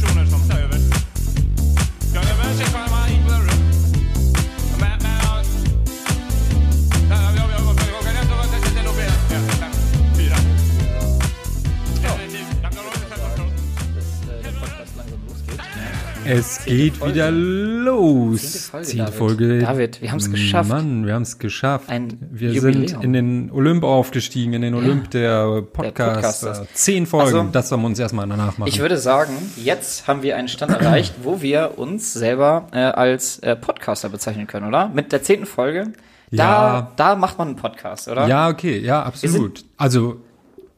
personer som tar över. Ja, det var Es geht Folge. wieder los. Zehnte Folge, Zehnte David. Folge. David, wir haben's geschafft. Mann, wir haben es geschafft. Ein wir Jubiläum. sind in den Olymp aufgestiegen, in den Olymp der Podcast. Podcasters. Zehn Folgen, Also, das sollen wir uns erstmal danach machen. Ich würde sagen, jetzt haben wir einen Stand erreicht, wo wir uns selber äh, als äh, Podcaster bezeichnen können, oder? Mit der zehnten Folge. Da, Ja. da macht man einen Podcast, oder? ja, okay, ja, absolut. Also,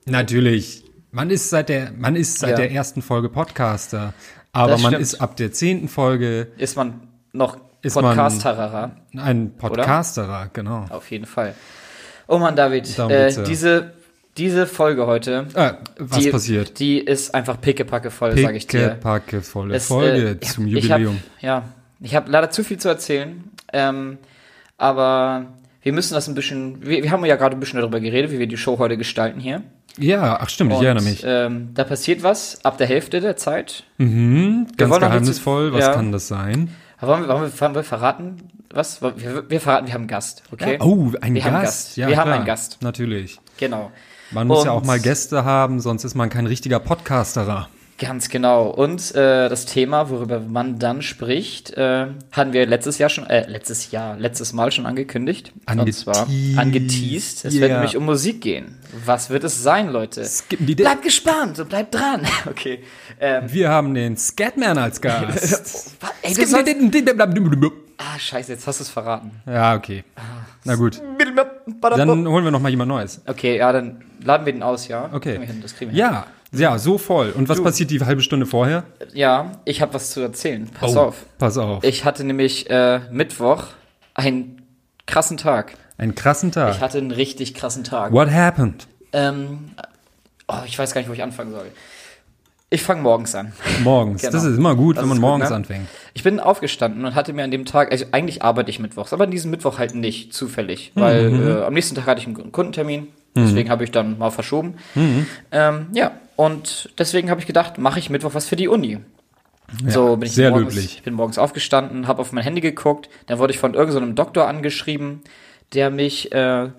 natürlich, man ist seit der, man ist seit Ja. der ersten Folge Podcaster, aber Das man stimmt. ist ab der zehnten Folge Ist man noch Ist Podcasterer, ein Podcasterer, genau. auf jeden Fall. Oh Mann, David, äh, diese, diese Folge heute, Äh, was die, passiert? die ist einfach pickepacke voll, sage ich dir. Pickepacke volle Es, Folge äh, zum ich hab- Jubiläum. ja, ich habe leider zu viel zu erzählen, ähm, aber wir müssen das ein bisschen, wir, wir haben ja gerade ein bisschen darüber geredet, wie wir die Show heute gestalten hier. ja, ach stimmt, ich erinnere mich. Ähm, da passiert was ab der Hälfte der Zeit. Mhm, ganz geheimnisvoll, zu- was ja. kann das sein? Aber wollen wir, wollen wir, wollen wir verraten? Was? Wir, wir verraten, wir haben einen Gast, okay? Oh, ein Gast. haben einen Gast. Ja, Wir haben klar, einen Gast. Natürlich. Genau. Man muss ja Und- auch mal Gäste haben, sonst ist man kein richtiger Podcasterer. Ganz genau. Und äh, das Thema, worüber man dann spricht, äh, hatten wir letztes Jahr schon, äh, letztes Jahr, letztes Mal schon angekündigt. Und zwar Angeteased. Es Ja. wird nämlich um Musik gehen. Was wird es sein, Leute? Bleibt gespannt und bleibt dran. Okay. Ähm, Wir haben den Scatman als Gast. ey, du sollst, ja, ah, scheiße, jetzt hast du es verraten. okay. Na gut. Dann holen wir noch mal jemand Neues. Okay, ja, dann laden wir den aus, ja? Okay. Das kriegen wir hin. Ja, ja, so voll. Und was passiert die halbe Stunde vorher? Ja, ich habe was zu erzählen. Pass Oh, auf. Pass auf. Ich hatte nämlich äh, Mittwoch einen krassen Tag. Einen krassen Ich Tag. hatte einen richtig krassen Tag. What happened? Ähm, oh, ich weiß gar nicht, wo ich anfangen soll. Ich fange morgens an. Morgens. Genau. Das ist immer gut, Das wenn man ist gut, morgens ne? anfängt. Ich bin aufgestanden und hatte mir an dem Tag, also eigentlich arbeite ich mittwochs, aber an diesem Mittwoch halt nicht zufällig, weil Mhm. äh, am nächsten Tag hatte ich einen Kundentermin, deswegen habe ich dann mal verschoben. Ähm, ja, und deswegen habe ich gedacht, mache ich Mittwoch was für die Uni. so bin ich sehr morgens, löblich. Ich bin morgens aufgestanden, habe auf mein Handy geguckt, dann wurde ich von irgendeinem so Doktor angeschrieben, der mich, äh, äh,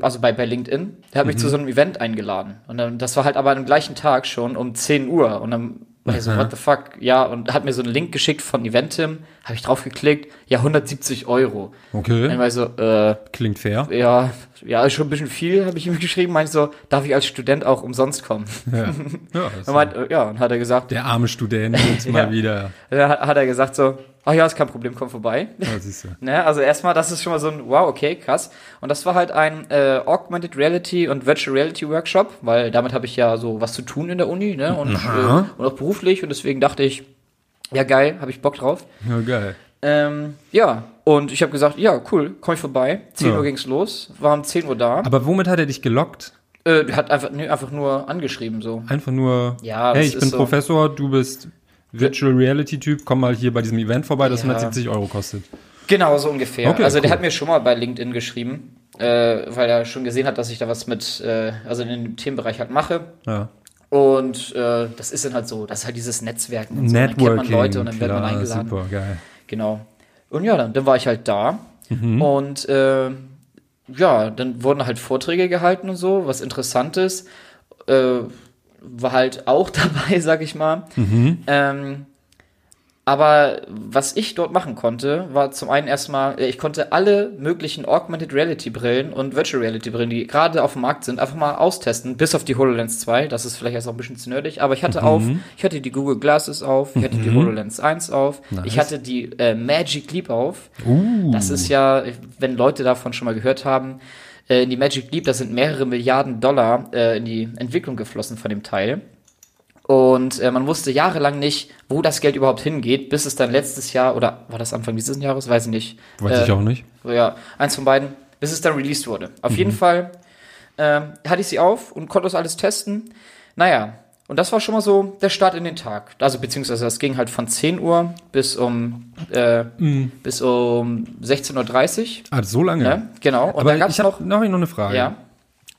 also bei, bei LinkedIn, der hat mich Mhm. zu so einem Event eingeladen. Und dann, das war halt aber am gleichen Tag schon um 10 Uhr. Und dann war ich so, what the fuck? Ja, und hat mir so einen Link geschickt von Eventim, habe ich drauf geklickt, ja, 170 Euro. Dann Okay. war ich so, äh, Klingt fair. ja, ja, ist schon ein bisschen viel, habe ich ihm geschrieben, meinte so, darf ich als Student auch umsonst kommen? Ja. Ja, Und meint, ja, und hat er gesagt, der arme Student jetzt mal Ja. wieder. dann hat, hat er gesagt so, ach ja, ist kein Problem, komm vorbei. Ja, siehst du. Ne, also erstmal, das ist schon mal so ein Wow, okay, krass. Und das war halt ein äh, Augmented Reality und Virtual Reality Workshop, weil damit habe ich ja so was zu tun in der Uni, ne? Und, äh, und auch beruflich. Und deswegen dachte ich, ja geil, habe ich Bock drauf. Ja, geil. Ähm, ja, und ich habe gesagt, ja, cool, komm ich vorbei. 10 Ja. Uhr ging's los, war um 10 Uhr da. Aber womit hat er dich gelockt? Äh, der hat einfach, nee, einfach nur angeschrieben so. Einfach nur, Ja, hey, ich bin so. Professor, du bist Virtual Reality Typ, komm mal hier bei diesem Event vorbei, das Ja. 170 Euro kostet. Genau, so ungefähr. Okay, also der cool. hat mir schon mal bei LinkedIn geschrieben, äh, weil er schon gesehen hat, dass ich da was mit, äh, also in dem Themenbereich halt mache. Ja. Und äh, das ist dann halt so, das ist halt dieses Netzwerken und so. Dann kennt Networking, man Leute und dann wird man klar, eingeladen. super, geil. Genau. Und ja, dann, dann war ich halt da. Mhm. Und äh, ja, dann wurden halt Vorträge gehalten und so, was Interessantes. Äh, war halt auch dabei, sag ich mal. Mhm. Ähm, aber was ich dort machen konnte, war zum einen erstmal, äh, ich konnte alle möglichen Augmented Reality Brillen und Virtual Reality Brillen, die gerade auf dem Markt sind, einfach mal austesten, bis auf die HoloLens 2. Das ist vielleicht erst auch ein bisschen zu nerdig, aber ich hatte auf, ich hatte die Google Glasses auf, ich hatte die HoloLens 1 auf, ich hatte die äh, Magic Leap auf. Uh, Das ist ja, wenn Leute davon schon mal gehört haben, äh, in die Magic Leap, da sind mehrere Milliarden Dollar äh, in die Entwicklung geflossen von dem Teil. Und äh, man wusste jahrelang nicht, wo das Geld überhaupt hingeht, bis es dann letztes Jahr, oder war das Anfang dieses Jahres, weiß ich nicht. weiß äh, ich auch nicht. Ja, eins von beiden, bis es dann released wurde. Auf jeden Fall ähm, hatte ich sie auf und konnte das alles testen. Naja, und das war schon mal so der Start in den Tag. Also beziehungsweise das ging halt von 10 Uhr bis um, äh, bis um 16.30 Uhr. Ah, so lange. Ja, genau. Und Aber dann gab's ich habe noch, noch eine Frage. ja,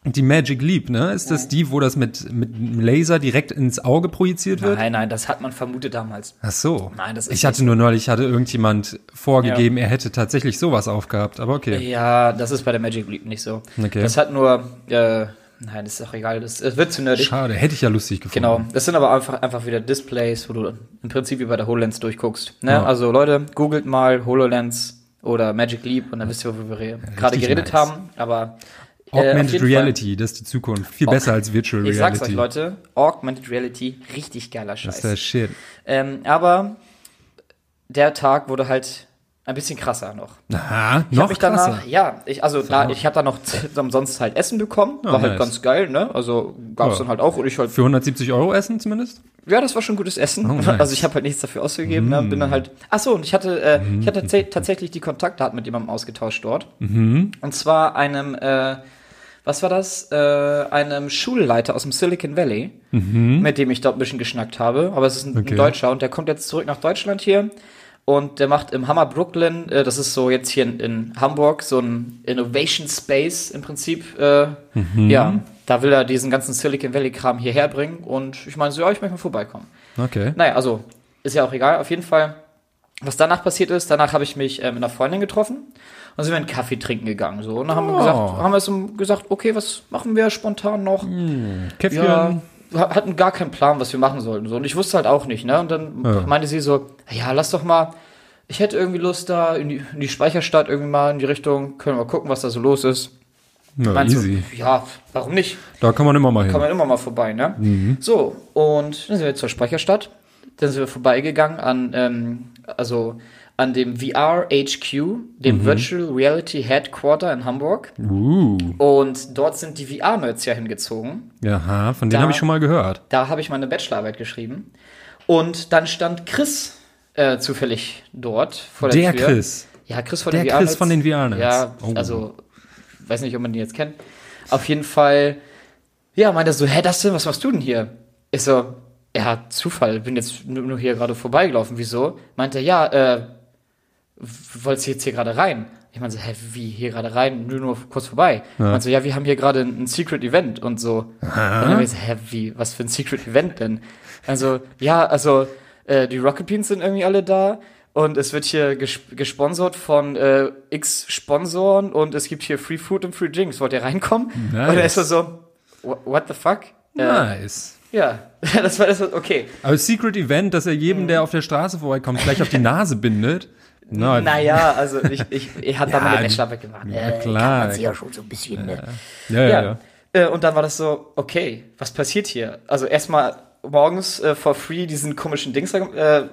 Die Magic Leap, ne? Ist das die, wo das mit, mit einem Laser direkt ins Auge projiziert wird? Nein, nein, das hat man vermutet damals. Ach so. Nein, das ist Ich hatte nur neulich, hatte irgendjemand vorgegeben, er hätte tatsächlich sowas aufgehabt, aber okay. Ja, das ist bei der Magic Leap nicht so. Okay. Das hat nur, äh, nein, das ist auch egal, das, es wird zu nerdig. Schade, hätte ich ja lustig gefunden. Genau, das sind aber einfach, einfach wieder Displays, wo du im Prinzip wie bei der HoloLens durchguckst. Ne? Ja. Also Leute, googelt mal HoloLens oder Magic Leap und dann wisst ihr, worüber wir gerade geredet nice. haben. Aber Augmented jeden Reality, das ist die Zukunft. Viel besser als Virtual Fall, ich Reality. sag's euch, Leute, Augmented Reality, richtig geiler Das Scheiß. ist der Shit. Ähm, aber der Tag wurde halt ein bisschen krasser noch. Aha, Ich noch mich krasser. danach, ja, ich, also da, ich habe da noch umsonst halt Essen bekommen, war halt nice. ganz geil, ne? Also gab's Ja. dann halt auch und ich halt Für 170 Euro essen zumindest? Ja, das war schon gutes Essen. Oh, nice. Mm. Also ich habe halt nichts dafür ausgegeben. Ne? Bin dann halt. Ach so, und ich hatte, äh, ich hatte tats tatsächlich die Kontaktdaten mit jemandem ausgetauscht dort. Mhm. Und zwar einem, äh, was war das? Äh, einem Schulleiter aus dem Silicon Valley, mit dem ich dort ein bisschen geschnackt habe. Aber es ist ein, Mhm. Okay. ein Deutscher und der kommt jetzt zurück nach Deutschland hier. Und der macht im Hammer Brooklyn, äh, das ist so jetzt hier in, in Hamburg, so ein Innovation Space im Prinzip. Äh, Mhm. Ja, da will er diesen ganzen Silicon Valley-Kram hierher bringen. Und ich meine so, ja, ich möchte mal vorbeikommen. Okay. Naja, also ist ja auch egal. Auf jeden Fall, was danach passiert ist, danach habe ich mich äh, mit einer Freundin getroffen und sind wir einen Kaffee trinken gegangen. So. Und dann haben wir gesagt, haben wir so gesagt, okay, was machen wir spontan noch? Käffchen. Ja, wir hatten gar keinen Plan, was wir machen sollten. So. Und ich wusste halt auch nicht. Ne? Und dann Ja. meinte sie so, ja, lass doch mal, ich hätte irgendwie Lust da in die, in die Speicherstadt irgendwie mal in die Richtung, können wir mal gucken, was da so los ist. Na, easy. Du, ja, warum nicht? Da kann man immer mal hin. Kann man immer mal vorbei, ne? Mhm. So, und dann sind wir zur Speicherstadt. Dann sind wir vorbeigegangen an, ähm, also an dem VR HQ, dem Virtual Reality Headquarter in Hamburg. Uh. Und dort sind die VR-Nerds ja hingezogen. Jaha, von denen habe ich schon mal gehört. Da habe ich meine Bachelorarbeit geschrieben. Und dann stand Chris äh, zufällig dort vor der, Der Tür. Chris. Ja, Chris von Der den Chris VR-Nerds. von den VR-Nerds. Ja, Oh. also, weiß nicht, ob man den jetzt kennt. Auf jeden Fall, ja, meinte er so, hä, Dustin, was machst du denn hier? Ich so, ja, Zufall, bin jetzt nur, hier gerade vorbeigelaufen. Wieso? Meinte er, ja, äh, wolltest du jetzt hier gerade rein? Ich meinte so, hä, wie, hier gerade rein? Nur, nur kurz vorbei. Ja. Meinte so, ja, wir haben hier gerade ein, ein Secret Event und so. Und dann ich so, hä, wie, was für ein Secret Event denn? Also, ja, also, äh, die Rocket Beans sind irgendwie alle da. Und es wird hier ges gesponsert von äh, X Sponsoren und es gibt hier Free Food und Free Drinks. Wollt ihr reinkommen? Nice. Und er ist so, "Wha- what the fuck? Äh, Nice. ja, das war das, okay. Aber Secret Event, dass er jedem, der auf der Straße vorbeikommt, gleich auf die Nase bindet. Na, Naja, also ich, ich, ich hatte da Ja, meine Bachelorarbeit gemacht. Ja, Äh, klar. Kann man ja schon so ein bisschen, ne? Ja, ja, Ja. Äh, und dann war das so, okay, was passiert hier? Also erstmal morgens äh, for free diesen komischen Dings, äh,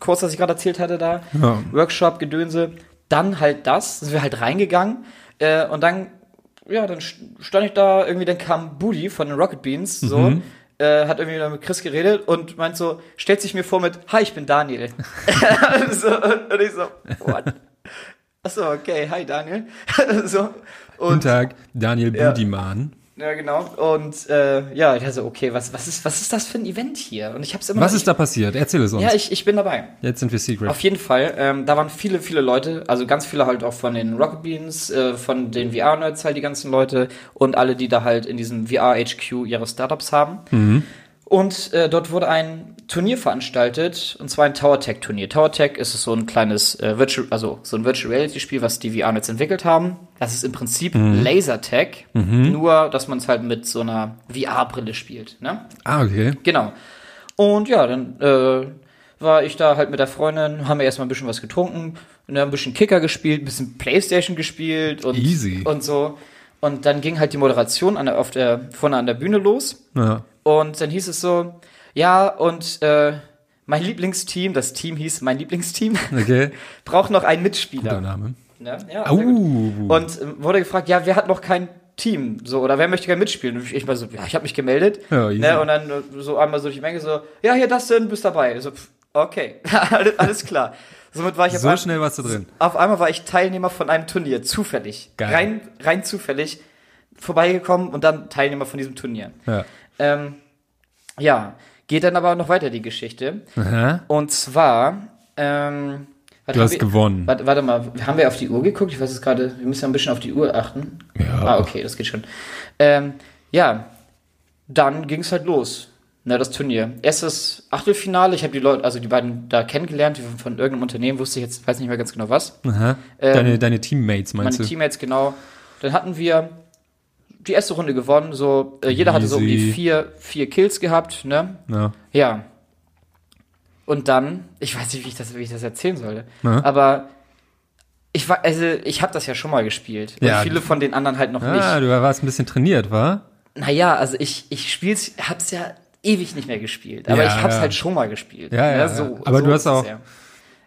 Kurs, das ich gerade erzählt hatte da, Ja. Workshop, Gedönse, dann halt das, sind wir halt reingegangen äh, und dann, ja, dann st- stand ich da, irgendwie, dann kam Booty von den Rocket Beans, so, Mhm. Äh, hat irgendwie mit Chris geredet und meint so, stellt sich mir vor mit, hi, ich bin Daniel. so, und ich so, what? Achso, okay, hi Daniel. so, Guten und Tag, Daniel Ja. Budiman. ja, genau. Und äh, ja, ich dachte so, okay, was, was, ist, was ist das für ein Event hier? Und ich hab's immer Was noch ist da passiert? Erzähl es uns. Ja, ich, ich bin dabei. Jetzt sind wir Secret. Auf jeden Fall. Ähm, da waren viele, viele Leute, also ganz viele halt auch von den Rocket Beans, äh, von den VR-Nerds halt die ganzen Leute und alle, die da halt in diesem VR-HQ ihre Startups haben. Mhm. Und äh, dort wurde ein Turnier veranstaltet, und zwar ein Tower Tech Turnier. Tower Tech ist so ein kleines äh, Virtual, also so ein Virtual Reality Spiel, was die VR-Nerds entwickelt haben. Das ist im Prinzip Mhm. Lasertag, nur dass man es halt mit so einer VR-Brille spielt. Ne? Ah, okay. Genau. Und ja, dann äh, war ich da halt mit der Freundin, haben wir erstmal ein bisschen was getrunken, und dann ein bisschen Kicker gespielt, ein bisschen Playstation gespielt und, Easy. und so. Und dann ging halt die Moderation an der, auf der, vorne an der Bühne los. Ja. Und dann hieß es so, ja, und äh, mein Lieblingsteam, das Team hieß mein Lieblingsteam, Okay. braucht noch einen Guter Mitspieler. Name. Ja, ja. Au. Und ähm, wurde gefragt, ja, wer hat noch kein Team? So, oder wer möchte gerne mitspielen? Und ich, war so, ja, ich habe mich gemeldet. Ja, ne, und dann äh, so einmal so durch die Menge so, ja, hier, das denn, bist dabei. So, pff, okay, alles, klar. Somit war ich auf, So ein- schnell warst du drin. auf einmal war ich Teilnehmer von einem Turnier, zufällig. Geil. Rein, rein zufällig vorbeigekommen und dann Teilnehmer von diesem Turnier. Ja. Ähm, ja, geht dann aber noch weiter die Geschichte. Aha. Und zwar ähm, Warte, Du hast ich- gewonnen. Warte, warte mal, haben wir auf die Uhr geguckt? Ich weiß es gerade, wir müssen ja ein bisschen auf die Uhr achten. Ja. Ah, okay, das geht schon. Ähm, ja, dann ging es halt los. Na, das Turnier. Erstes Achtelfinale, ich habe die Leute, also die beiden da kennengelernt, von, von irgendeinem Unternehmen, wusste ich jetzt, weiß nicht mehr ganz genau was. Aha. Ähm, deine, deine Teammates Meine meinst du? Teammates, genau. Dann hatten wir die erste Runde gewonnen, so, äh, jeder hatte so um die Easy. vier, vier Kills gehabt, ne? ja. Ja. Und dann, ich weiß nicht, wie ich das, wie ich das erzählen soll, Ja. aber ich war, also ich habe das ja schon mal gespielt. Und Ja. viele von den anderen halt noch Ah, nicht. du warst ein bisschen trainiert, war? Naja, also ich, ich spiel's, hab's ja ewig nicht mehr gespielt. Aber Ja, ich hab's ja. halt schon mal gespielt. Ja, ja, Ne, ja. So, Aber so du hast auch- Ja,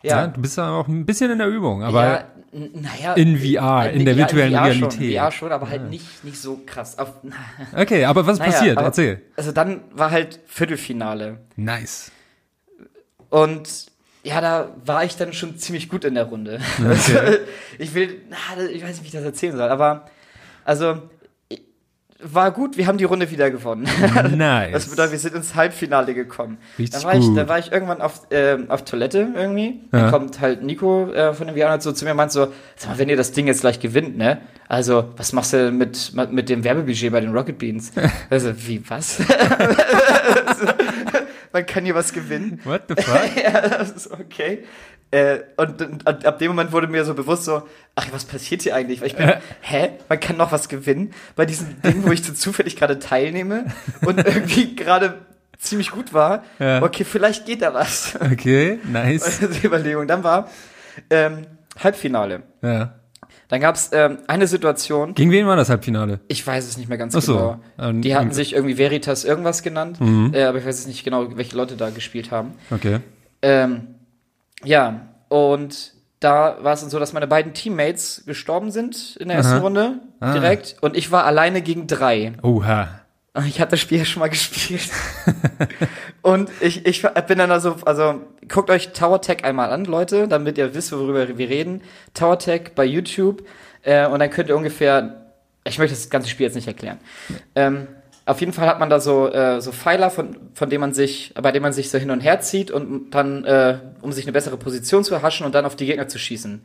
Ja. ja. du bist ja auch ein bisschen in der Übung, aber ja, naja, in VR, in der ja, virtuellen VR Realität. Schon, VR schon, aber halt nicht, nicht so krass. Auf, okay, aber was naja, passiert? aber- Erzähl. Also dann war halt Viertelfinale. Nice. Und ja, da war ich dann schon ziemlich gut in der Runde. Okay. ich will, na, ich weiß nicht, wie ich das erzählen soll, aber also war gut, wir haben die Runde wieder gewonnen. Nice. Das bedeutet, wir sind ins Halbfinale gekommen. Richtig da war ich, da war ich irgendwann auf, ähm, auf Toilette irgendwie. Ja. Dann kommt halt Nico äh, von dem VR so zu mir und meint so, sag mal, wenn ihr das Ding jetzt gleich gewinnt, ne? Also, was machst du mit, mit dem Werbebudget bei den Rocket Beans? also, wie, was? Man kann hier was gewinnen. What the fuck? ja, das ist okay. Äh, und, und, und ab dem Moment wurde mir so bewusst so, ach, was passiert hier eigentlich? Weil ich bin, hä? Man kann noch was gewinnen bei diesem Ding, wo ich so zufällig gerade teilnehme und irgendwie gerade ziemlich gut war. Ja. Okay, vielleicht geht da was. Okay, nice. Ist die Überlegung. Dann war ähm, Halbfinale. Ja. Dann gab es ähm, eine Situation, Gegen wen war das Halbfinale? ich weiß es nicht mehr ganz Ach so. genau. Ähm, Die hatten sich irgendwie Veritas irgendwas genannt, Mhm. äh, aber ich weiß jetzt nicht genau, welche Leute da gespielt haben. Okay. Ähm, ja, und da war es dann so, dass meine beiden Teammates gestorben sind in der ersten Aha. Runde Ah. direkt und ich war alleine gegen drei. Oha. Ich hatte das Spiel ja schon mal gespielt. und ich, ich bin dann also, also guckt euch Tower Tech einmal an, Leute, damit ihr wisst, worüber wir reden. Tower Tech bei YouTube äh, und dann könnt ihr ungefähr, ich möchte das ganze Spiel jetzt nicht erklären. Ähm, auf jeden Fall hat man da so, äh, so Pfeiler, von, von dem man sich, bei dem man sich so hin und her zieht und dann, äh, um sich eine bessere Position zu erhaschen und dann auf die Gegner zu schießen.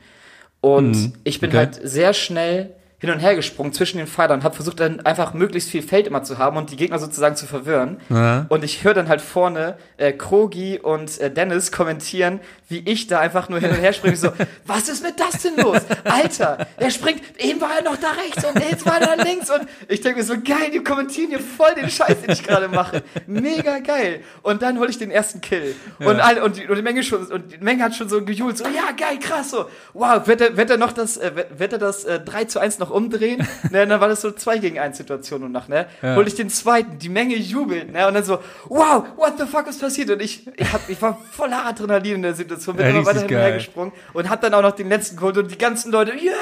Und Mhm, ich bin okay. halt sehr schnell hin und her gesprungen zwischen den Pfeilern und habe versucht dann einfach möglichst viel Feld immer zu haben und die Gegner sozusagen zu verwirren. Ja. Und ich höre dann halt vorne äh, Krogi und äh, Dennis kommentieren, wie ich da einfach nur hin und her springe. So, was ist mit das denn los? Alter, der springt, eben war er noch da rechts und jetzt war er da links. Und ich denke mir so, geil, die kommentieren hier voll den Scheiß, den ich gerade mache. Mega geil. Und dann hole ich den ersten Kill. Und, alle, und, die, und die Menge schon, und die Menge hat schon so gejubelt, so, ja, geil, krass, so, wow, wird er, wird er noch das, äh, wird- wird er das äh, 3 zu 1 noch umdrehen? ne, dann war das so 2 gegen 1 Situation und nach, ne? Ja. Hol ich den zweiten, die Menge jubelt, ne? Und dann so, wow, what the fuck ist passiert? Und ich, ich, hab, ich war voller Adrenalin in der Situation, bin Ja, immer weiter richtig hin und und hab dann auch noch den letzten geholt und die ganzen Leute, yeah!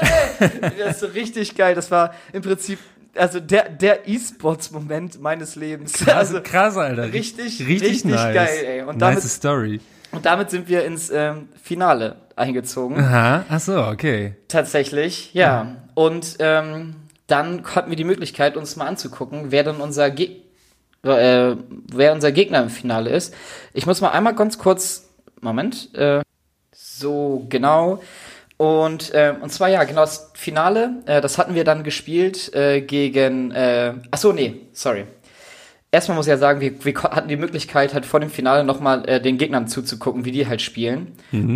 das ist so richtig geil. Das war im Prinzip, also der, der E-Sports-Moment meines Lebens. Krass, Also, krass, Alter. richtig, richtig, richtig nice. geil, ey. Und nice damit- Story. und damit sind wir ins ähm, Finale eingezogen. Aha. Ach so, okay. Tatsächlich, ja. Und ähm, dann hatten wir die Möglichkeit, uns mal anzugucken, wer denn unser Ge äh, wer unser Gegner im Finale ist. Ich muss mal einmal ganz kurz, Moment, äh, so genau. Und, äh, und zwar ja, genau das Finale, äh, das hatten wir dann gespielt äh, gegen, äh, ach so, nee, sorry. Erstmal muss ich ja sagen, wir, wir hatten die Möglichkeit, halt vor dem Finale nochmal äh, den Gegnern zuzugucken, wie die halt spielen.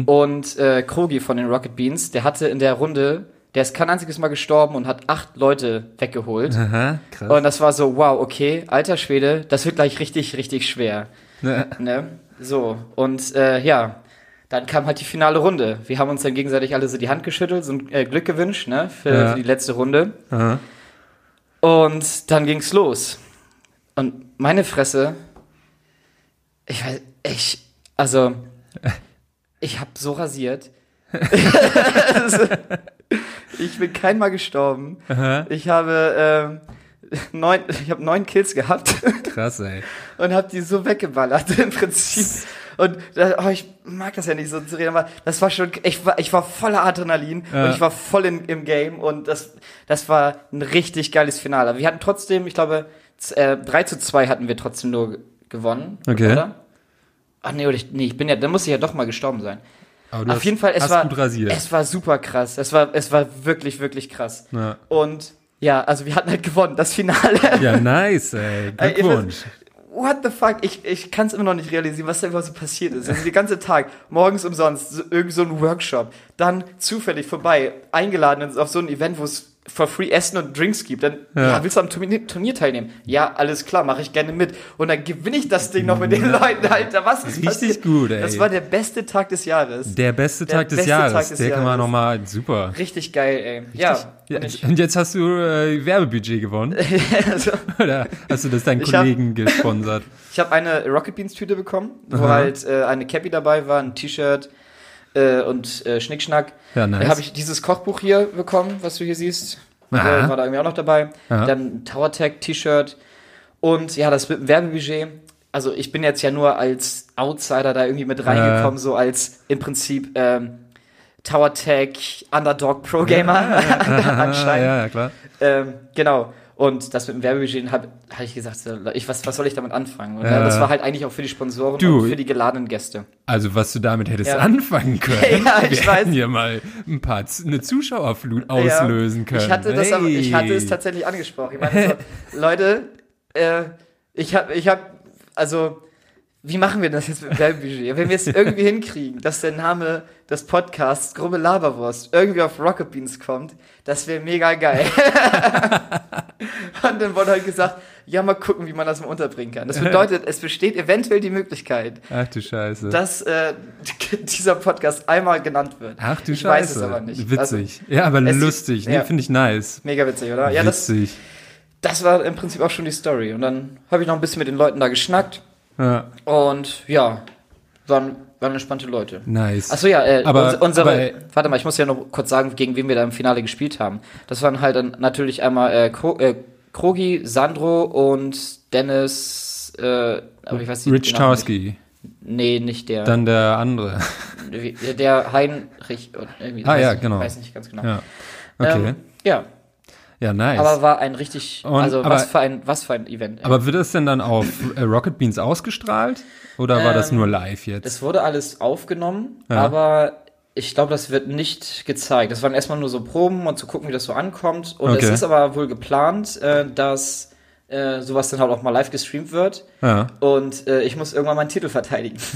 Und äh, Krogi von den Rocket Beans, der hatte in der Runde, der ist kein einziges Mal gestorben und hat acht Leute weggeholt. Aha, krass. Und das war so, wow, okay, alter Schwede, das wird gleich richtig, richtig schwer. Ne. Ne? So, und äh, ja, dann kam halt die finale Runde. Wir haben uns dann gegenseitig alle so die Hand geschüttelt, so ein äh, Glück gewünscht, ne, für, Ja. für die letzte Runde. Aha. Und dann ging's los. Und meine Fresse, ich weiß, ich, also, ich hab so rasiert. Ich bin kein Mal gestorben. Aha. Ich habe ähm, neun, ich habe neun Kills gehabt Krass, ey. und habe die so weggeballert im Prinzip. Und oh, ich mag das ja nicht so zu reden, aber das war schon, ich war, ich war voller Adrenalin Ja. und ich war voll in, im Game und das, das war ein richtig geiles Finale. Aber wir hatten trotzdem, ich glaube, äh, 3 zu 2 hatten wir trotzdem nur gewonnen. Okay. Oder? Ach nee, oder ich, nee, ich bin ja, dann muss ich ja doch mal gestorben sein. Aber du Auf hast- jeden Fall, es war, gut rasiert. es war super krass. Es war, es war wirklich, wirklich krass. Ja. Und ja, also wir hatten halt gewonnen, das Finale. Ja, nice, ey. Glückwunsch. What the fuck? Ich, ich kann es immer noch nicht realisieren, was da überhaupt so passiert ist. Also den ganzen Tag, morgens umsonst, so, irgend so ein Workshop, dann zufällig vorbei, eingeladen auf so ein Event, wo es for free Essen und Drinks gibt. Dann, ja. Ja. willst du am Turnier, Turnier teilnehmen? Ja, alles klar, mache ich gerne mit. Und dann gewinne ich das Ding noch mit den Leuten, Alter. Was ist Richtig passiert? gut, ey. Das war der beste Tag des Jahres. Der beste Der Tag des beste Jahres. Tag des der kann man Jahres. nochmal, super. Richtig geil, ey. Ja. Ja, und und jetzt hast du äh, Werbebudget gewonnen. also, Oder hast du das deinen Ich hab- Kollegen gesponsert? Ich habe eine Rocket Beans Tüte bekommen, wo Aha. halt äh, eine Cappy dabei war, ein T-Shirt äh, und äh, Schnickschnack. Ja, nice. Dann habe ich dieses Kochbuch hier bekommen, was du hier siehst. Äh, Aha. war da irgendwie auch noch dabei. Aha. Dann Tower Tech T-Shirt und ja, das Werbebudget. Also ich bin jetzt ja nur als Outsider da irgendwie mit reingekommen, so als im Prinzip ähm, Tower Tech Underdog Pro Gamer anscheinend. ja, ja, klar. Ähm, genau. Und das mit dem Werbebudget habe hab ich gesagt, ich, was, was soll ich damit anfangen? Und Ja. ja, das war halt eigentlich auch für die Sponsoren Du. und für die geladenen Gäste. Also, was du damit hättest Ja. anfangen können. Ja, ich Wir weiß. hätten hier mal ein paar, eine Zuschauerflut auslösen können. Ich hatte, das aber, ich hatte es Hey. tatsächlich angesprochen. Ich meine, so, Leute, äh, ich habe, ich habe, also, wie machen wir das jetzt mit dem Werbebudget? Wenn wir es irgendwie hinkriegen, dass der Name des Podcasts Gruppe Laberwurst irgendwie auf Rocket Beans kommt, das wäre mega geil. Und dann wurde halt gesagt, ja, mal gucken, wie man das mal unterbringen kann. Das bedeutet, es besteht eventuell die Möglichkeit, Ach du Scheiße. dass äh, dieser Podcast einmal genannt wird. Ach du ich Scheiße. weiß es aber nicht. Witzig. ja, aber lustig. Nee, ja. finde ich nice. Also, mega witzig, oder? Ja, das, das war im Prinzip auch schon die Story. Und dann habe ich noch ein bisschen mit den Leuten da geschnackt. Ja, Und ja, waren, waren entspannte Leute. nice. Achso, ja, äh, Aber- uns- unsere, aber, warte mal, ich muss ja noch kurz sagen, gegen wen wir da im Finale gespielt haben. Das waren halt dann natürlich einmal äh, Kro äh, Krogi, Sandro und Dennis, äh, aber ich weiß nicht. Rich Namen Tarski. Nee, nicht der. Dann der andere. Der Heinrich. Irgendwie, Ah, weiß ja, genau. Weiß nicht ganz genau. Ja. Okay. Ähm, ja, ja, nice. aber war ein richtig, Und- also aber- was für ein, was für ein Event. Aber wird das denn dann auf äh, Rocket Beans ausgestrahlt? Oder war das Ähm, nur live jetzt? Es wurde alles aufgenommen, Ja. aber ich glaube, das wird nicht gezeigt. Das waren erstmal nur so Proben und zu gucken, wie das so ankommt. Und Okay. es ist aber wohl geplant, äh, dass äh, sowas dann halt auch mal live gestreamt wird. Ja. Und äh, ich muss irgendwann meinen Titel verteidigen.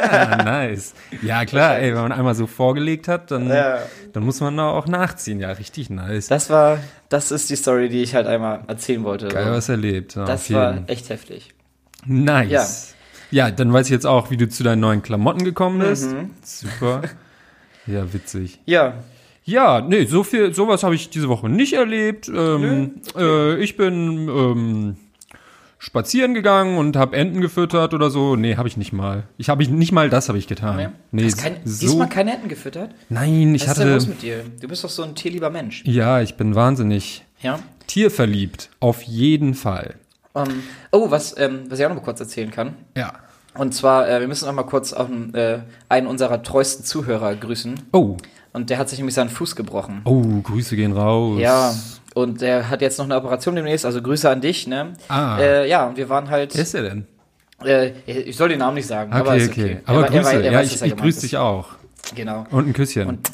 Ah, nice. Ja, klar, ey, wenn man einmal so vorgelegt hat, dann, Ja. dann muss man da auch nachziehen. Ja, richtig nice. Das war, das ist die Story, die ich halt einmal erzählen wollte. Geil was erlebt. Ja, das war echt heftig. Nice. Ja. dann weiß ich jetzt auch, wie du zu deinen neuen Klamotten gekommen bist. Mhm. Super. Ja, witzig. Ja, Ja, nee, so viel, sowas habe ich diese Woche nicht erlebt. Ähm, äh, ich bin ähm, spazieren gegangen und habe Enten gefüttert oder so. Nee, habe ich nicht mal. Ich habe ich nicht mal das habe ich getan. nee. Nee, hast kein, so. diesmal keine Enten gefüttert? Nein, ich Was ist denn hatte. los mit dir? Du bist doch so ein tierlieber Mensch. Ja, ich bin wahnsinnig Ja. tierverliebt. Auf jeden Fall. Ähm, oh, was, ähm, was ich auch noch mal kurz erzählen kann. Ja. Und zwar, äh, wir müssen noch mal kurz auch einen, äh, einen unserer treuesten Zuhörer grüßen. Oh, Und der hat sich nämlich seinen Fuß gebrochen. oh, Grüße gehen raus. Ja. Und der hat jetzt noch eine Operation demnächst, also Grüße an dich, ne? Ah. Äh, ja, und wir waren halt. Wer ist der denn? Äh, ich soll den Namen nicht sagen, Okay, aber ist okay. okay. Aber Er- er Grüße. wei- er ja, weiß, ich, er ich grüße dich auch. Genau. Und ein Küsschen. Und-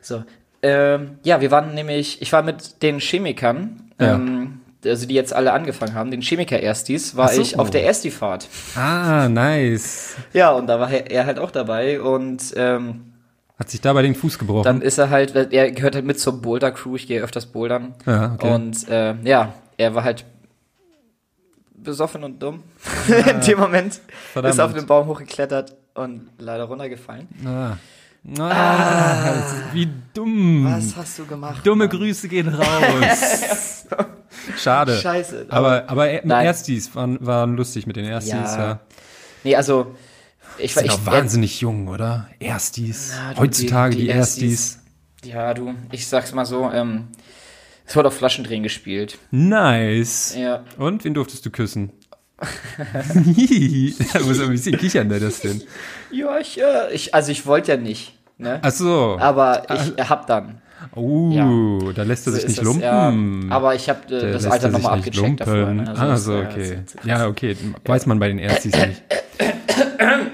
So. Ähm, ja, wir waren nämlich, ich war mit den Chemikern, Ja. ähm, also die jetzt alle angefangen haben, den Chemiker-Erstis, war so. ich auf der Ersti-Fahrt. ah, nice. Ja, und da war er er halt auch dabei und ähm, Hat sich dabei den Fuß gebrochen. dann ist er halt, er gehört halt mit zur Boulder-Crew, ich gehe öfters bouldern. ja, okay. Und äh, ja, er war halt besoffen und dumm in dem Moment. Verdammt. Ist auf den Baum hochgeklettert und leider runtergefallen. Ah. Ah, wie dumm. Was hast du gemacht? Dumme Mann? Grüße gehen raus. Schade. Scheiße. Aber, aber er- Nein. Erstis waren, waren lustig mit den Erstis, ja. Ja. Nee, also ich war auch wahnsinnig jung, oder? Erstis. Ja, du, Heutzutage die, die- die Erstis. Ja, du, ich sag's mal so, ähm, es wurde auf Flaschendrehen gespielt. Nice. Ja. Und wen durftest du küssen? da muss ein bisschen kichern, der das denn. Ja, ich, äh, ich also ich wollte ja nicht, ne? Ach so. Aber ich hab dann. Uh, da lässt er So sich nicht das, lumpen. Ja, aber ich habe äh, das Alter er nochmal abgecheckt davor. Ne? Ah, das, so, äh, okay. das- das- Ja, okay. Weiß man bei den Erstis nicht.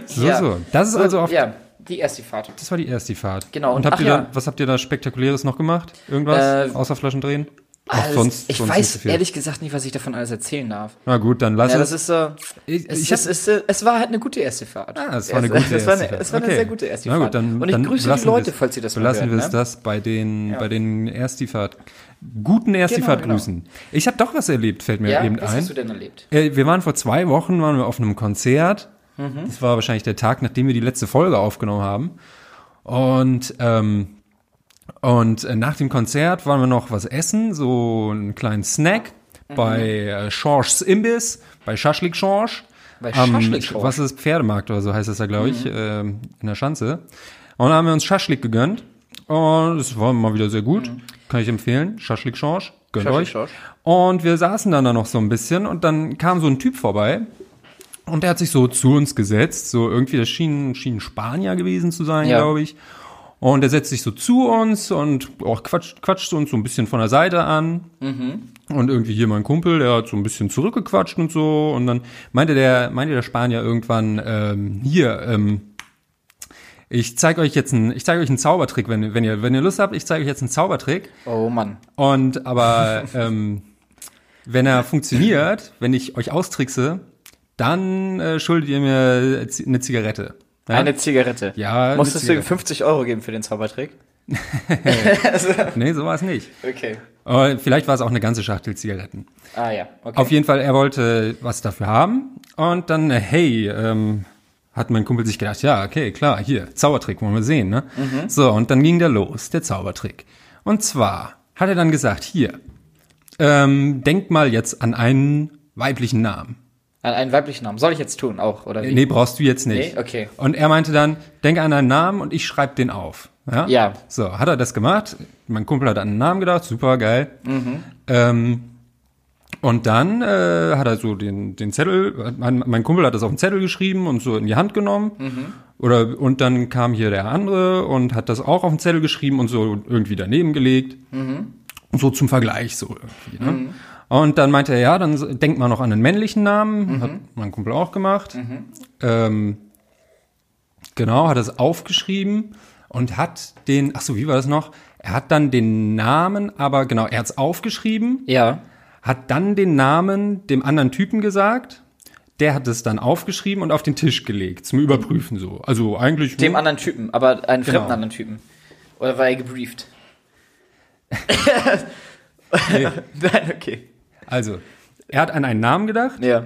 So, Ja. so. Das ist also auf. ja, Die erste Fahrt. Das war die erste Fahrt. Genau, Und habt ach ihr ja. da, was habt ihr da Spektakuläres noch gemacht? Irgendwas? Äh, Außer Flaschen drehen? Also, sonst, ich sonst weiß so ehrlich gesagt nicht, was ich davon alles erzählen darf. Na gut, dann lass Ja, es. das ist äh, ich, es, ich es, es, äh, es war halt eine gute erste Fahrt. Ah, es war eine gute es, es war eine, erste Fahrt. Es war eine Okay. sehr gute erste Na Fahrt. gut, dann, Und ich dann grüße die Leute, falls sie das mal Belassen hören. wir es ne? das bei den, Ja. bei den Erstifahrt. Guten Erstifahrt Genau, grüßen. Ich habe doch was erlebt, fällt mir Ja, eben was ein. hast du denn erlebt? Äh, wir waren vor zwei Wochen waren wir auf einem Konzert. Mhm. Das war wahrscheinlich der Tag, nachdem wir die letzte Folge aufgenommen haben. Und ähm, und äh, nach dem Konzert waren wir noch was essen, so einen kleinen Snack Mhm. bei äh, Schorschs Imbiss, bei Schaschlik Schorsch. Bei Schaschlik Schorsch? Was ist Pferdemarkt oder so heißt das da, glaube Mhm. ich, ähm, in der Schanze. Und dann haben wir uns Schaschlik gegönnt. Und es war mal wieder sehr gut. Kann ich empfehlen. Schaschlik Schorsch. Gönnt Mhm. Schaschlik euch. Schorsch. Und wir saßen dann da noch so ein bisschen und dann kam so ein Typ vorbei und der hat sich so zu uns gesetzt, so irgendwie, das schien, schien Spanier gewesen zu sein, Ja. glaube ich. Und er setzt sich so zu uns und auch quatscht, quatscht uns so ein bisschen von der Seite an. Und irgendwie hier mein Kumpel, der hat so ein bisschen zurückgequatscht und so. Und dann meinte der, meinte der Spanier irgendwann, ähm, hier, ähm, ich zeige euch jetzt einen, ich zeige euch einen Zaubertrick, wenn, wenn ihr, wenn ihr Lust habt, ich zeige euch jetzt einen Zaubertrick. Oh Mann. Und aber ähm, wenn er funktioniert, wenn ich euch austrickse, dann äh, schuldet ihr mir eine Zigarette. Ja? Eine Zigarette. Ja, Musstest du ihm Zigarette. 50 Euro geben für den Zaubertrick? Nee, so war es nicht. Okay. Aber vielleicht war es auch eine ganze Schachtel Zigaretten. Ah ja, okay. Auf jeden Fall, er wollte was dafür haben. Und dann, äh, hey, ähm, hat mein Kumpel sich gedacht, ja, okay, klar, hier, Zaubertrick, wollen wir sehen, ne? So, und dann ging der los, der Zaubertrick. Und zwar hat er dann gesagt, hier, ähm, denk mal jetzt an einen weiblichen Namen. An einen weiblichen Namen. Soll ich jetzt tun, auch, oder wie? Nee, brauchst du jetzt nicht. Nee? Okay. Und er meinte dann, denke an einen Namen und ich schreibe den auf. Ja? Ja. So, hat er das gemacht. Mein Kumpel hat an einen Namen gedacht, super geil. Ähm, und dann äh, hat er so den, den Zettel, mein, mein Kumpel hat das auf den Zettel geschrieben und so in die Hand genommen. Oder, und dann kam hier der andere und hat das auch auf den Zettel geschrieben und so irgendwie daneben gelegt. So zum Vergleich so irgendwie. Ne? Und dann meinte er, ja, dann denkt mal noch an einen männlichen Namen. Hat mein Kumpel auch gemacht. Ähm, genau, hat das aufgeschrieben und hat den, ach so, wie war das noch? Er hat dann den Namen, aber genau, er hat's aufgeschrieben, Ja. hat dann den Namen dem anderen Typen gesagt. Der hat es dann aufgeschrieben und auf den Tisch gelegt zum Überprüfen so. Also eigentlich Dem anderen Typen, aber einen Genau. fremden anderen Typen. Oder war er gebrieft? Nee. Nein, okay. Also, er hat an einen Namen gedacht. Ja.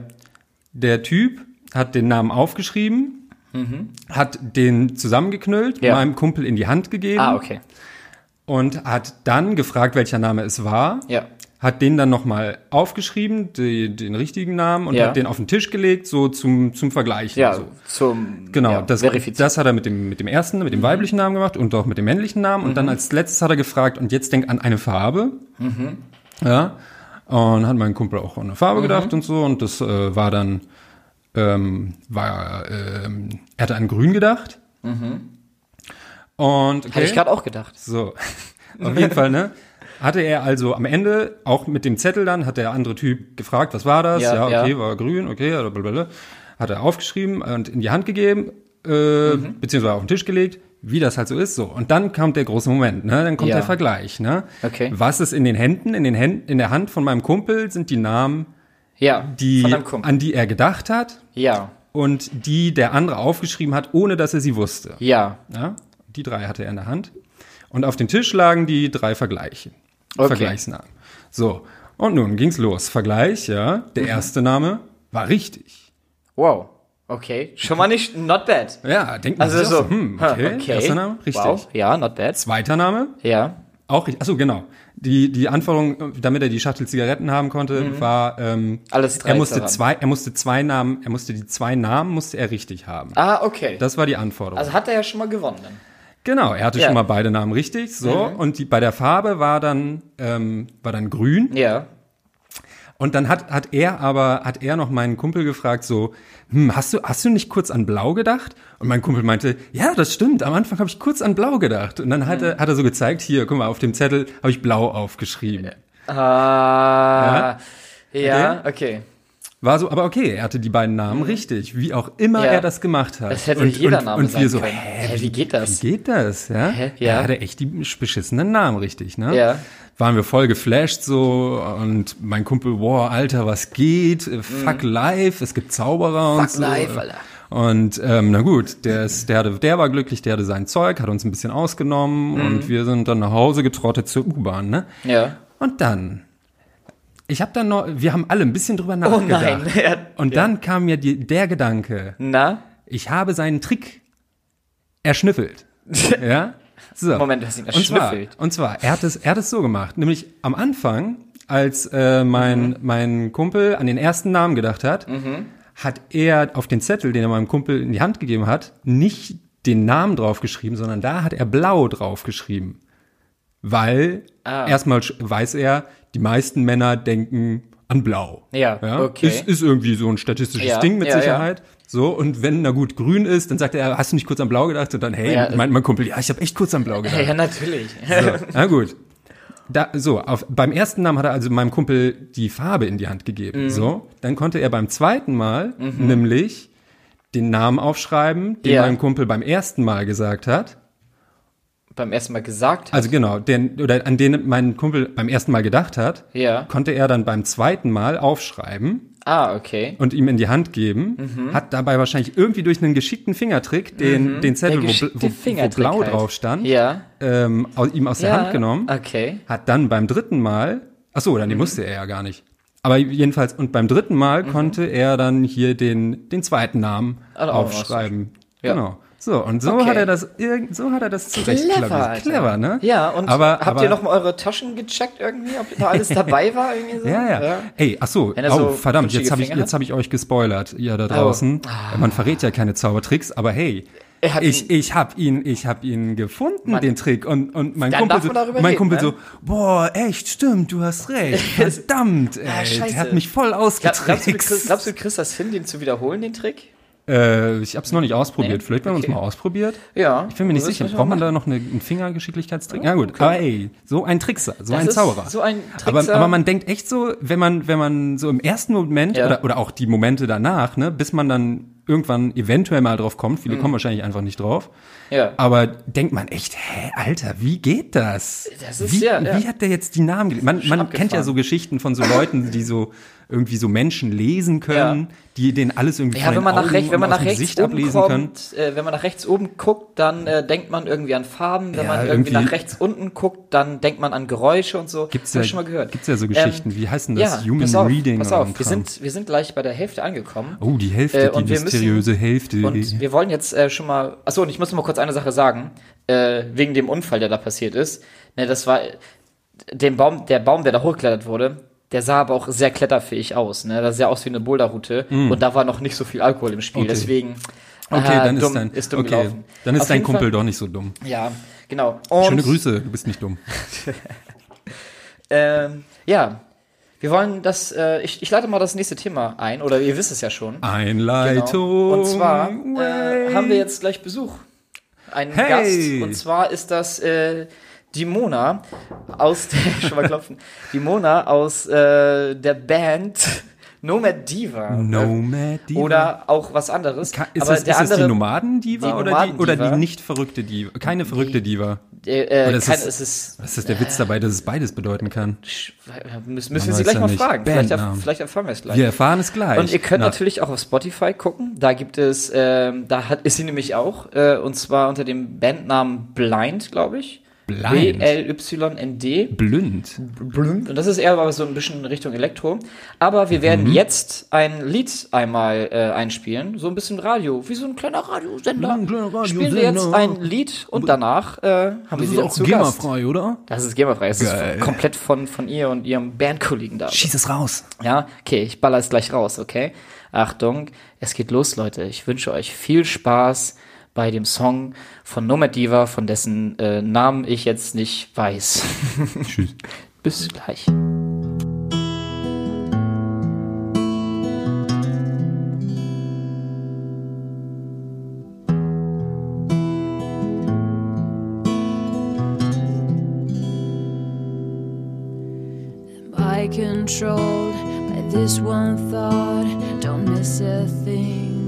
Der Typ hat den Namen aufgeschrieben, hat den zusammengeknüllt, Ja. meinem Kumpel in die Hand gegeben Ah, okay. und hat dann gefragt, welcher Name es war. Ja. Hat den dann nochmal aufgeschrieben, die, den richtigen Namen, und Ja. hat den auf den Tisch gelegt, so zum, zum Vergleichen. Ja, so. zum Genau, ja, das, verifizieren. das hat er mit dem, mit dem ersten, mit dem weiblichen Namen gemacht und auch mit dem männlichen Namen. Und dann als letztes hat er gefragt, und jetzt denk an eine Farbe. Ja. Und hat mein Kumpel auch an eine Farbe gedacht und so. Und das äh, war dann, ähm, war, ähm, er hatte an Grün gedacht. Und okay. Hatte ich gerade auch gedacht. So, auf jeden Fall, ne? Hatte er also am Ende, auch mit dem Zettel dann, hat der andere Typ gefragt, was war das? Ja, Ja, okay, ja. war grün, okay, blablabla. Hat er aufgeschrieben und in die Hand gegeben, äh, Mhm. beziehungsweise auf den Tisch gelegt, wie das halt so ist, so. Und dann kommt der große Moment, ne? Dann kommt Ja. der Vergleich, ne? Okay. Was ist in den Händen? In den Händen, in der Hand von meinem Kumpel sind die Namen, Ja, die, an die er gedacht hat Ja, und die der andere aufgeschrieben hat, ohne dass er sie wusste. ja. Ja, die drei hatte er in der Hand. Und auf dem Tisch lagen die drei Vergleiche. Okay. Vergleichsnamen. So. Und nun ging's los. Vergleich, ja. Mhm. Der erste Name war richtig. Wow. Okay. Schon mal nicht, not bad. Ja, denkt man Also sich auch so, so, hm, ha, okay. Erster Name, richtig. Wow. Ja, not bad. Zweiter Name, Ja. auch richtig. Achso, genau. Die, die Anforderung, damit er die Schachtel Zigaretten haben konnte, war, ähm, Mhm. Alles drei er musste zusammen. zwei, er musste zwei Namen, er musste die zwei Namen musste er richtig haben. Ah, okay. Das war die Anforderung. also hat er ja schon mal gewonnen. dann. Genau, er hatte Ja. Mhm. schon mal beide Namen richtig, so und die bei der Farbe war dann ähm, war dann grün Ja. Und dann hat hat er aber hat er noch meinen Kumpel gefragt so, hm, hast du hast du nicht kurz an Blau gedacht? Und mein Kumpel meinte, ja, das stimmt. Am Anfang habe ich kurz an Blau gedacht und dann hat Mhm. er hat er so gezeigt, hier, guck mal, auf dem Zettel habe ich Blau aufgeschrieben. Ah. Ja, okay. War so, aber okay, er hatte die beiden Namen richtig, wie auch immer Mhm. Ja. er das gemacht hat. Das hätte und, jeder und, Name und sein wir so, können. hä, Hä, wie geht das? Wie geht das, ja? Hä? Er Ja. hatte echt die beschissenen Namen richtig, ne? Ja. Waren wir voll geflasht so und mein Kumpel, wow, Alter, was geht? Äh, Fuck life, es gibt Zauberer und Mhm. Fuck so. life, Alter. Und ähm, na gut, der, ist, der, hatte, der war glücklich, der hatte sein Zeug, hat uns ein bisschen ausgenommen Mhm. und wir sind dann nach Hause getrottet zur U-Bahn, ne? Ja. Und dann, ich habe dann noch, wir haben alle ein bisschen drüber Oh nachgedacht. nein. Er- Und dann kam mir die, der Gedanke, Na? ich habe seinen Trick erschnüffelt. ja? So. Moment, du hast ihn und zwar, erschnüffelt. und zwar, er hat es, er hat es so gemacht, nämlich am Anfang, als äh, mein, Mhm. mein Kumpel an den ersten Namen gedacht hat, hat er auf den Zettel, den er meinem Kumpel in die Hand gegeben hat, nicht den Namen draufgeschrieben, sondern da hat er blau draufgeschrieben. Weil Ah. erstmal weiß er, die meisten Männer denken an blau. Ja, okay. Ist, ist irgendwie so ein statistisches Ja, Ding mit ja, ja. Sicherheit. So, und wenn na gut grün ist, dann sagt er, hast du nicht kurz an blau gedacht? Und dann, hey, Ja, meint mein Kumpel, ja, ich habe echt kurz an blau gedacht. Ja, natürlich. So, na gut. Da, so, auf, beim ersten Namen hat er also meinem Kumpel die Farbe in die Hand Mhm. gegeben. So, dann konnte er beim zweiten Mal nämlich den Namen aufschreiben, den Ja. mein Kumpel beim ersten Mal gesagt hat. Beim ersten Mal gesagt hat. Also genau, den, oder an den mein Kumpel beim ersten Mal gedacht hat, Ja. konnte er dann beim zweiten Mal aufschreiben Ah, okay. und ihm in die Hand geben, Mhm. hat dabei wahrscheinlich irgendwie durch einen geschickten Fingertrick den, den Zettel, Der wo, wo, wo blau halt. drauf stand, Ja. ähm, ihm aus der ja. Hand genommen, Okay. hat dann beim dritten Mal, ach so, dann den musste er ja gar nicht. Aber jedenfalls, und beim dritten Mal konnte er dann hier den, den zweiten Namen auch aufschreiben. Ja. Genau. So, und so Okay. hat er das, irgend- so hat er das zurechtklaviert. Alter. Clever, ne? Ja, und aber, habt aber, ihr noch mal eure Taschen gecheckt irgendwie, ob da alles dabei war irgendwie so? Ja, ja. Ey, ach so, oh, so verdammt, jetzt habe ich, jetzt hat? hab ich euch gespoilert, ihr da draußen. Man verrät ja keine Zaubertricks, aber hey, ich, ich habe ihn, ich habe ihn gefunden, den Trick. Und, und mein Dann Kumpel, so, mein reden, Kumpel ne? so, boah, echt, stimmt, du hast recht. Verdammt, ey, Ah, der hat mich voll Glaub, glaubst, du, ausgetrickst. glaubst du, du kriegst das hin, den zu wiederholen, den Trick? Äh, ich habe es noch nicht ausprobiert. Nee? Vielleicht haben wir uns Okay. mal ausprobiert. Ja. Ich bin mir nicht Das sicher. Braucht man da noch eine, einen Fingergeschicklichkeitstrick? Ja gut, aber ey, so ein Trickser, so ein ist Zauberer. so ein aber, Trickser. aber man denkt echt so, wenn man, wenn man so im ersten Moment Ja. oder, oder auch die Momente danach, ne, bis man dann irgendwann eventuell mal drauf kommt, Mhm. viele kommen wahrscheinlich einfach nicht drauf, Ja. aber denkt man echt, hä, Alter, wie geht das? Das ist wie, ja- ja. wie hat der jetzt die Namen gelesen? Man, man kennt ja so Geschichten von so Leuten, die so irgendwie so Menschen lesen können, die denen alles irgendwie Ja, von wenn man nach Augen rechts, wenn und man nach rechts Gesicht oben ablesen können. kommt, äh, wenn man nach rechts oben guckt, dann äh, denkt man irgendwie an Farben. Wenn Ja, man irgendwie, irgendwie- nach rechts unten guckt, dann denkt man an Geräusche und so. Gibt's Hab ja, ich schon mal gehört. Gibt's ja so Ähm, Geschichten. Wie heißen das? ja, Human pass auf, Reading Pass auf, wir Kram. sind, wir sind gleich bei der Hälfte angekommen. Oh, die Hälfte, Äh, die wir müssen- mysteriöse Hälfte. Und wir wollen jetzt äh, schon mal. Achso, und ich muss noch mal kurz eine Sache sagen. Äh, wegen dem Unfall, der da passiert ist. Ne, das war. Den Baum, der Baum, der da hochgeklettert wurde, der sah aber auch sehr kletterfähig aus. Ne? Das sah aus wie eine Boulderroute. Und da war noch nicht so viel Alkohol im Spiel. Mm. Okay. Deswegen. okay, dann ist dumm, dein, ist dumm okay, gelaufen. dann ist Auf dein Kumpel Fall- doch nicht so dumm. Ja, genau. Und, Schöne Grüße, du bist nicht dumm. Ähm, ja. Wir wollen das, äh, ich, ich leite mal das nächste Thema ein, oder ihr wisst es ja schon. Einleitung. Genau. Und zwar äh, haben wir jetzt gleich Besuch. Einen Hey. Gast. Und zwar ist das äh, die Mona aus der, schon mal klopfen, die Mona aus äh, der Band Nomad Diva. Nomad Diva. Oder auch was anderes. Ka- ist, Aber das, der ist das die andere, Nomadendiva die oder, die, oder die nicht verrückte Diva? Keine verrückte Diva. äh, äh, ist kein, es- ist, Was ist der Witz dabei, dass es beides bedeuten kann? sch- müssen, müssen wir sie gleich mal fragen. Vielleicht, erf vielleicht erfahren wir es gleich. Wir erfahren es gleich. Und ihr könnt Na, natürlich auch auf Spotify gucken. Da gibt es, ähm, da hat, ist sie nämlich auch, äh, und zwar unter dem Bandnamen Blind, glaube ich. Blind. B-L-Y-N-D. Blind. Blind. Und das ist eher aber so ein bisschen Richtung Elektro. Aber wir werden Mhm. jetzt ein Lied einmal äh, einspielen. So ein bisschen Radio, wie so ein kleiner Radiosender. Ein kleiner Radiosender. Spielen wir jetzt ein Lied und danach äh, haben wir sie dann zu Gast. oder? Das ist GEMA-frei. Es Geil. ist komplett von, von ihr und ihrem Bandkollegen da. Schieß es raus. Ja, okay, ich baller es gleich raus, okay? Achtung, es geht los, Leute. Ich wünsche euch viel Spaß bei dem Song von Nomad Diva, von dessen äh, Namen ich jetzt nicht weiß. Tschüss. Bis gleich. Controlled by this one thought, don't miss a thing.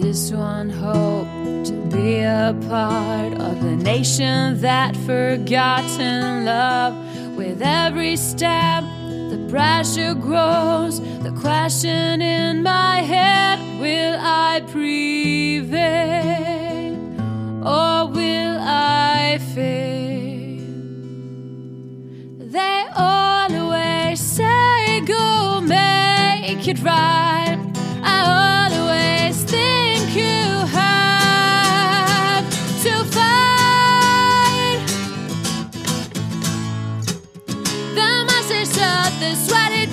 This one hope to be a part of the nation that forgotten love. With every step, the pressure grows. The question in my head will I prevail or will I fail? They always say, Go make it right.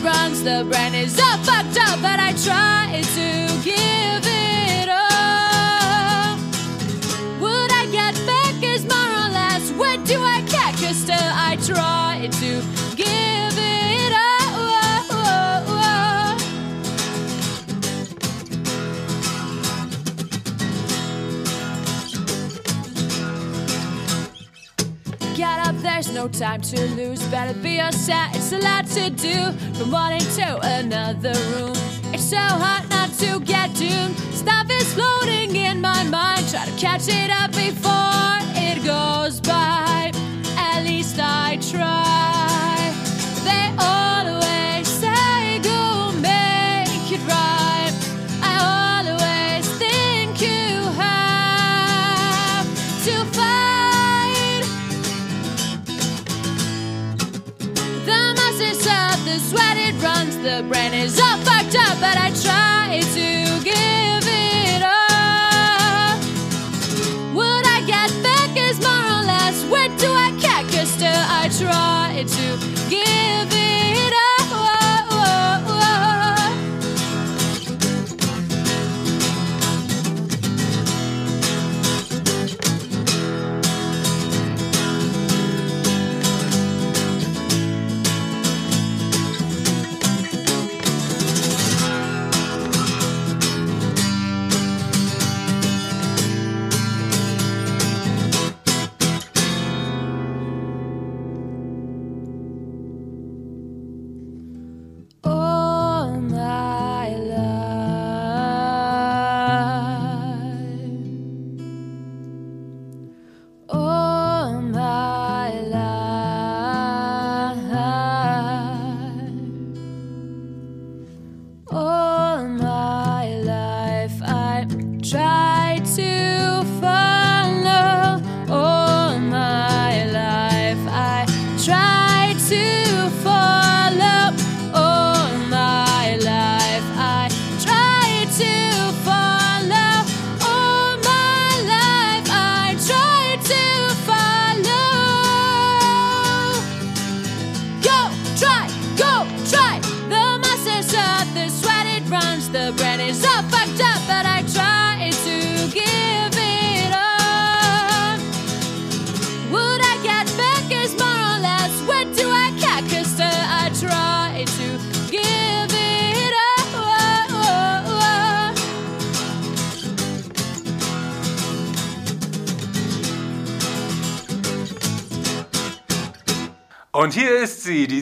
Runs, the brain is all fucked up, but I try to give no time to lose. Better be yourself, it's a lot to do. From one into another room. It's so hard not to get doomed. Stuff is floating in my mind. Try to catch it up before it goes by. At least I try. They always the brain is all fucked up, but I try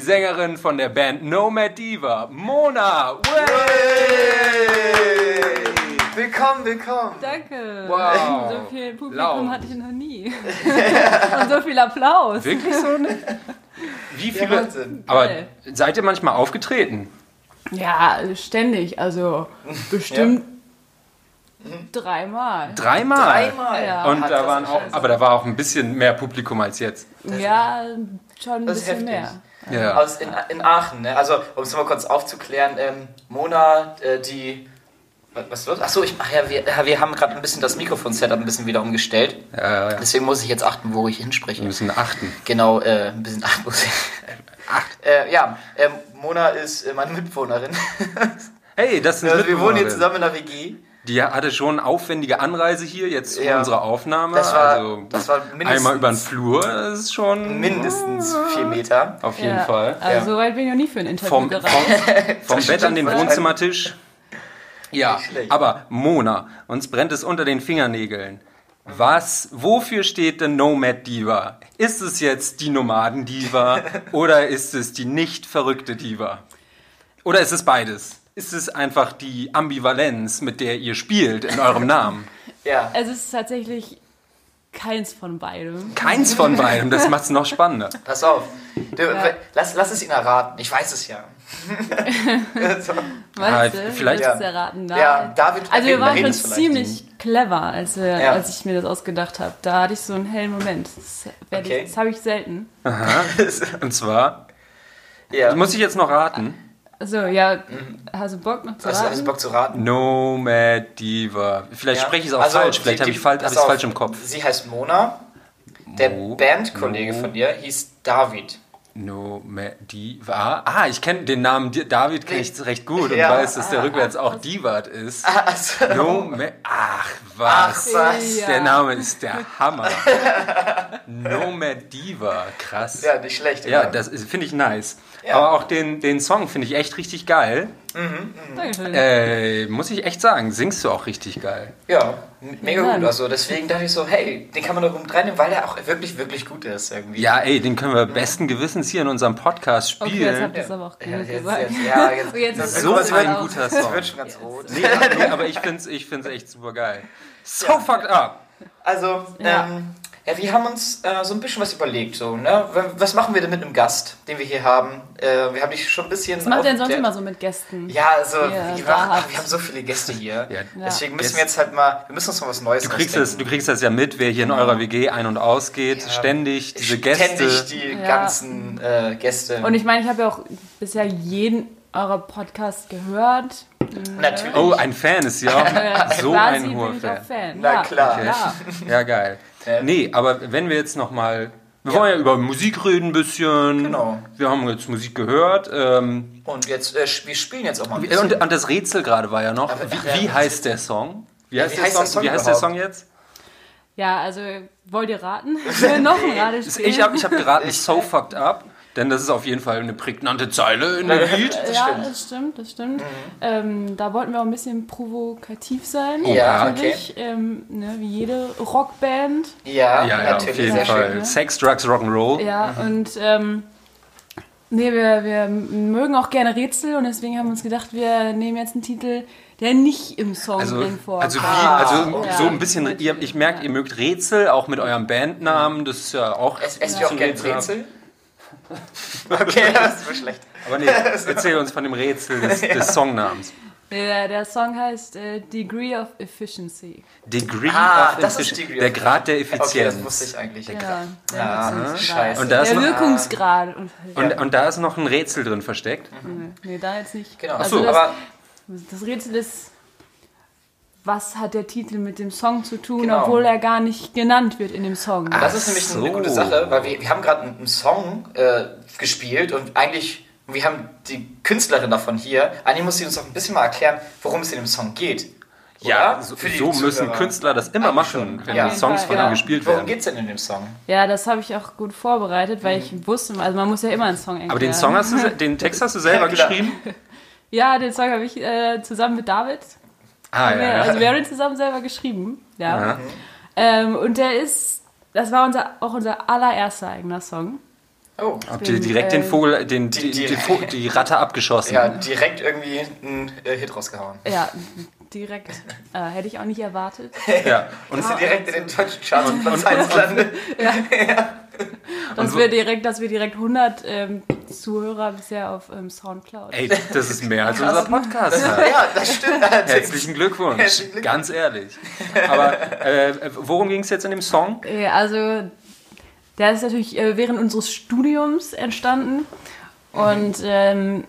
Sängerin von der Band Nomad Diva, Mona. Way! Willkommen, willkommen. Danke. Wow. So viel Publikum Laut. hatte ich noch nie. Und so viel Applaus. Wirklich so? Ne? Wie Ja, viele? Wahnsinn. Aber Geil. seid ihr manchmal aufgetreten? Ja, ständig. Also bestimmt dreimal. Dreimal. Dreimal. Ja. Und Hat da das waren auch, aber da war auch ein bisschen mehr Publikum als jetzt. Ja, schon ein Das bisschen heftig. mehr. Ja. Aus in, in Aachen, ne? Also, um es mal kurz aufzuklären, ähm, Mona, äh, die. Was, was wird? Achso, ich, ach ja, wir, wir haben gerade ein bisschen das Mikrofon-Setup ein bisschen wieder umgestellt. Ja, ja. Deswegen muss ich jetzt achten, wo ich Wir hinspreche. müssen achten. Genau, äh, ein bisschen achten muss ich. Äh, ja, ähm, Mona ist äh, meine Mitbewohnerin. Hey, das sind Also wir wohnen hier zusammen in der WG. Die hatte schon aufwendige Anreise hier jetzt für Ja. unsere Aufnahme. Das war- also das war mindestens- einmal über den Flur, das ist schon Mindestens vier Meter. auf jeden ja. Fall. Also Ja. so weit bin ich noch nie für ein Interview Vom, gereist. vom, vom Bett an den Wohnzimmertisch. Ja, aber Mona, uns brennt es unter den Fingernägeln. Was, wofür steht denn Nomad Diva? Ist es jetzt die Nomaden-Diva oder ist es die nicht verrückte Diva? Oder ist es beides? Ist es einfach die Ambivalenz, mit der ihr spielt in eurem Namen? Ja. Es ist tatsächlich keins von beidem. Keins von beidem, das macht es noch spannender. Pass auf. Du, lass, lass es ihn erraten. Ich weiß es ja. so. Weißt Ja, du? vielleicht- du erraten? Da- Ja, David Also wir waren schon ziemlich clever, als, wir, Ja. als ich mir das ausgedacht habe. Da hatte ich so einen hellen Moment. Das, Okay. ich- das habe ich selten. Und zwar, Ja. muss ich jetzt noch raten? Also ja, hast du Bock noch zu Hast du, hast du raten? Bock zu raten? Nomad Diva. Vielleicht Ja. spreche ich es auch Also, falsch, vielleicht habe ich es falsch, falsch im Kopf. Sie heißt Mona. Der Mo- Bandkollege Mo- von dir hieß David. Nomad Diva. Ah, ich kenne den Namen David kenne ich recht gut und Ja. weiß, dass der rückwärts auch Divat ist. Also, Nomad. Ach, was? Ach, was? Ja. Der Name ist der Hammer. Nomad Diva. Krass. ja, nicht schlecht. Ja, oder? das ist- finde ich nice. Ja. Aber auch den, den Song finde ich echt richtig geil. Dankeschön. Äh, muss ich echt sagen, singst du auch richtig geil. Ja, mega Ja, gut. Also deswegen dachte ich so, hey, den kann man doch mit reinnehmen, weil der auch wirklich, wirklich gut ist irgendwie. Ja, ey, den können wir besten Gewissens hier in unserem Podcast okay, spielen. jetzt habt ihr es aber auch Ja, genug jetzt, gesagt. jetzt, ja, jetzt, Jetzt das ist so ein guter das Song. wird schon ganz rot. Nee, nee, aber ich finde es ich find's echt super geil. So fucked up. Also, Ja. ähm, ja, wir haben uns äh, so ein bisschen was überlegt. So, ne? Was machen wir denn mit einem Gast, den wir hier haben? Äh, wir haben dich schon ein bisschen. Was macht ihr denn sonst immer so mit Gästen? Ja, also, Ja, wir, habt- wir haben so viele Gäste hier. Ja. Deswegen müssen Gäste- wir jetzt halt mal, wir müssen uns mal was Neues Du kriegst, das, du kriegst das ja mit, wer hier in eurer WG ein- und ausgeht. Ständig diese Gäste. Ständig die Ja. ganzen äh, Gäste. Und ich meine, ich habe ja auch bisher jeden eurer Podcasts gehört. Natürlich. Oh, ein Fan ist ja Äh, so ein hoher auch Fan. Fan. Na ja, klar. klar. Ja, geil. Ähm. Nee, aber wenn wir jetzt nochmal. Wir wollen ja über Musik reden ein bisschen. Genau. Wir haben jetzt Musik gehört. Ähm, Und jetzt, äh, wir spielen jetzt auch mal ein bisschen. und, und das Rätsel gerade war ja noch. Aber- Wie, ja. wie heißt der Song? Wie heißt, wie der, heißt Song? der Song Wie heißt der? Song jetzt? Ja, also wollt ihr raten? noch ein Ratespiel? Ich habe ich hab geraten, So Fucked Up. Denn das ist auf jeden Fall eine prägnante Zeile in dem Lied. ja, stimmt. das stimmt, das stimmt. Ähm, da wollten wir auch ein bisschen provokativ sein. Ja, natürlich. Ähm, ne, wie jede Rockband. ja, Ja, ja, auf natürlich. jeden sehr Fall. schön. ne? Sex, Drugs, Rock'n'Roll. Ja, und ähm, nee, wir, wir mögen auch gerne Rätsel und deswegen haben wir uns gedacht, wir nehmen jetzt einen Titel, der nicht im Song Also, drin vorkommt. also, wie, also Ja. so ein bisschen, ihr, ich merke, ihr mögt Rätsel, auch mit eurem Bandnamen, das ist ja auch... Es, esst ihr auch ein gerne Rätsel. Rätsel? Okay, das war schlecht. Aber nee, erzähl uns von dem Rätsel des, des Songnamens. Der, der Song heißt äh, Degree of Efficiency. Degree Ah, of das ist Efficiency. Degree Der of- Grad der Okay, Effizienz. das wusste ich eigentlich. Ja, der Ah, Wirkungsgrad. scheiße. Und da ist Der noch- Wirkungsgrad. Und, und, und da ist noch ein Rätsel drin versteckt. nee, da jetzt nicht. Genau. Also so, das, aber das Rätsel ist, was hat der Titel mit dem Song zu tun, Genau. obwohl er gar nicht genannt wird in dem Song. das ist nämlich so. eine gute Sache, weil wir, wir haben gerade einen, Song äh, gespielt und eigentlich, wir haben die Künstlerin davon hier, eigentlich muss sie uns auch ein bisschen mal erklären, worum es in dem Song geht. Ja, so, Für die so müssen. Künstler das immer machen, wenn Ja. Songs von Genau. ihnen gespielt Worum werden. geht es denn in dem Song? Ja, das habe ich auch gut vorbereitet, weil ich wusste, also man muss ja immer einen Song erklären. Aber den Song hast du, den Text hast du selber Ja, geschrieben? Ja, den Song habe ich äh, zusammen mit David. Ah, haben wir, ja, Also ja. wir haben den zusammen selber geschrieben. Ja. Aha. Ähm, und der ist, das war unser, auch unser allererster eigener Song. Oh, Habt ihr direkt den äh, Vogel, den, die- die, die, die Ratte abgeschossen? ja, direkt irgendwie einen äh, Hit rausgehauen. Ja, direkt. Äh, hätte ich auch nicht erwartet. Ja. Und, Ist sie direkt in den deutschen Charts und Platz 1 landet. Dass wir direkt, dass wir direkt 100 ähm, Zuhörer bisher auf ähm, Soundcloud. ey, das ist mehr als unser Podcast. Ja, das stimmt. Herzlichen Glückwunsch. Herzlichen Glückwunsch. Ganz ehrlich. Aber äh, worum ging es jetzt in dem Song? Äh, Also, der ist natürlich äh, während unseres Studiums entstanden. Und ähm,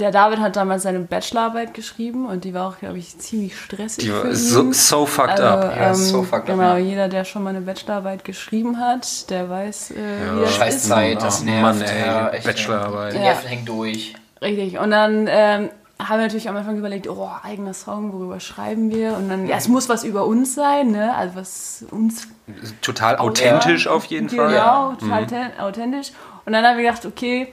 der David hat damals seine Bachelorarbeit geschrieben und die war auch, glaube ich, ziemlich stressig Die für war ihn. so, so fucked also, up. Ja, ähm, so fucked up, genau, ja. jeder, der schon mal eine Bachelorarbeit geschrieben hat, der weiß, äh, wie das Scheiß ist. Zeit, das Ach, nervt. Mann, ey, ja, echt, Bachelorarbeit. Die Ja. Nerven hängen durch. Richtig. Und dann ähm, haben wir natürlich am Anfang überlegt, oh, eigener Song, worüber schreiben wir? Und dann, ja, es muss was über uns sein, ne? Also was uns Total authentisch auf jeden Fall. Genau, total ten- authentisch. Und dann haben wir gedacht, okay,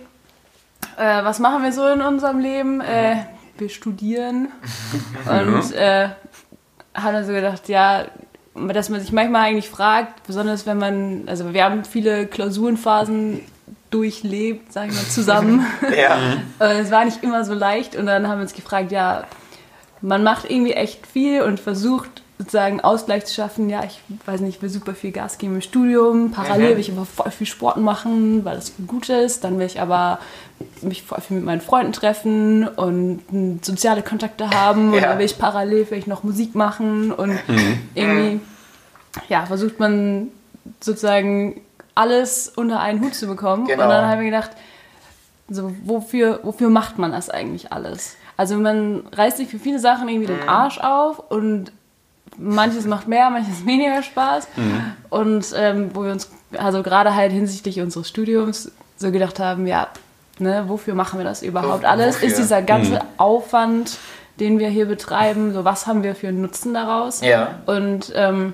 äh, was machen wir so in unserem Leben? Äh, wir studieren. Und äh, haben dann so gedacht, ja, dass man sich manchmal eigentlich fragt, besonders wenn man, also wir haben viele Klausurenphasen durchlebt, sagen wir mal, zusammen. Ja. Äh, es war nicht immer so leicht und dann haben wir uns gefragt, ja, man macht irgendwie echt viel und versucht sozusagen Ausgleich zu schaffen. Ja, ich weiß nicht, ich will super viel Gas geben im Studium. Parallel Mhm. will ich aber voll viel Sport machen, weil das gut ist. Dann will ich aber mich voll viel mit meinen Freunden treffen und soziale Kontakte haben. Und Ja. dann will ich parallel vielleicht noch Musik machen und Mhm. irgendwie, ja, versucht man sozusagen alles unter einen Hut zu bekommen. Genau. Und dann haben wir gedacht, so, wofür, wofür macht man das eigentlich alles? Also man reißt sich für viele Sachen irgendwie Mhm. den Arsch auf und manches macht mehr, manches weniger Spaß. Mhm. Und ähm, wo wir uns, also gerade halt hinsichtlich unseres Studiums, so gedacht haben, ja, ne, wofür machen wir das überhaupt alles? wofür? Ist dieser ganze Aufwand, den wir hier betreiben, so was haben wir für einen Nutzen daraus? Ja. Und ähm,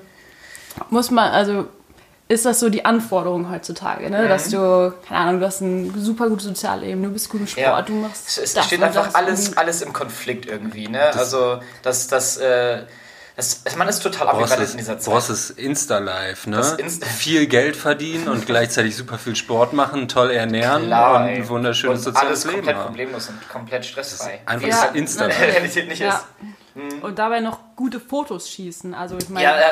muss man, also ist das so die Anforderung heutzutage, ne? dass du, keine Ahnung, du hast ein super gutes Sozialleben, du bist gut im Sport, Ja. du machst Es, es das steht einfach das alles, alles im Konflikt irgendwie, ne? also, das, das, äh, das, man ist total es, in dieser Zeit. brauchst es Insta-Live, ne? Das Insta- Viel Geld verdienen und gleichzeitig super viel Sport machen, toll ernähren Klar, und ein wunderschönes und soziales alles Leben komplett haben. problemlos und komplett stressfrei. Einfach Ja, das Insta In der Live. Realität nicht ja. ist. Und dabei noch gute Fotos schießen. Also ich meine, Ja, ja.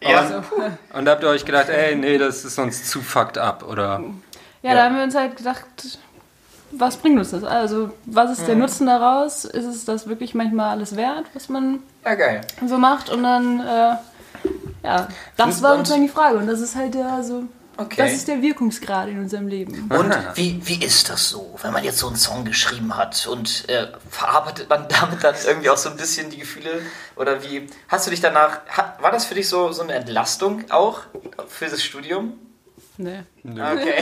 ja. also, Und da habt ihr euch gedacht, ey, nee, das ist uns zu fucked up, oder? ja, da haben wir uns halt gedacht, was bringt uns das? Also was ist Mhm. der Nutzen daraus? Ist es das wirklich manchmal alles wert, was man ja, geil. so macht? Und dann, äh, ja, das war sozusagen die Frage. Und das ist halt der, also, Okay. das ist der Wirkungsgrad in unserem Leben. Und wie, wie ist das so, wenn man jetzt so einen Song geschrieben hat und äh, verarbeitet man damit dann irgendwie auch so ein bisschen die Gefühle? Oder wie hast du dich danach, war das für dich so, so eine Entlastung auch für das Studium? Nee. Okay.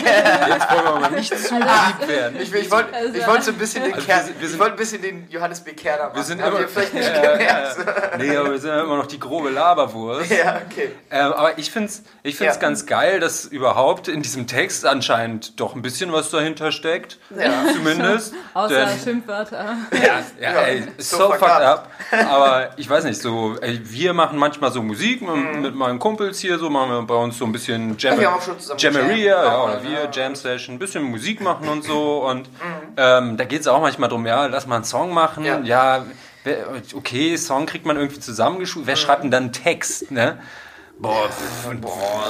Jetzt wollen wir mal nicht zu lieb werden. Ich, ich wollte Also- ich wollte so ein bisschen den Also wir sind- wir sind- ein bisschen den Johannes B. Kerner machen. Wir sind Habt immer, vielleicht nicht ja, gemerkt? ja. Nee, aber wir sind ja immer noch die grobe Laberwurst. Ja, okay. Ähm, aber ich finde es ich find's Ja. ganz geil, dass überhaupt in diesem Text anscheinend doch ein bisschen was dahinter steckt. Ja. Zumindest. Außer Denn- Schimpfwörter. Ja, ja, ey, so so, fucked up. up. Aber ich weiß nicht, so, ey, wir machen manchmal so Musik mit, mit meinen Kumpels hier, so machen wir bei uns so ein bisschen Jam Mhm. ja, oder wir, ja. Jam Session, ein bisschen Musik machen und so. Und Mhm. ähm, da geht es auch manchmal drum, ja, lass mal einen Song machen. Ja. Ja, okay, Song kriegt man irgendwie zusammengeschult. Mhm. Wer schreibt denn dann einen Text, ne? Boah, pff, und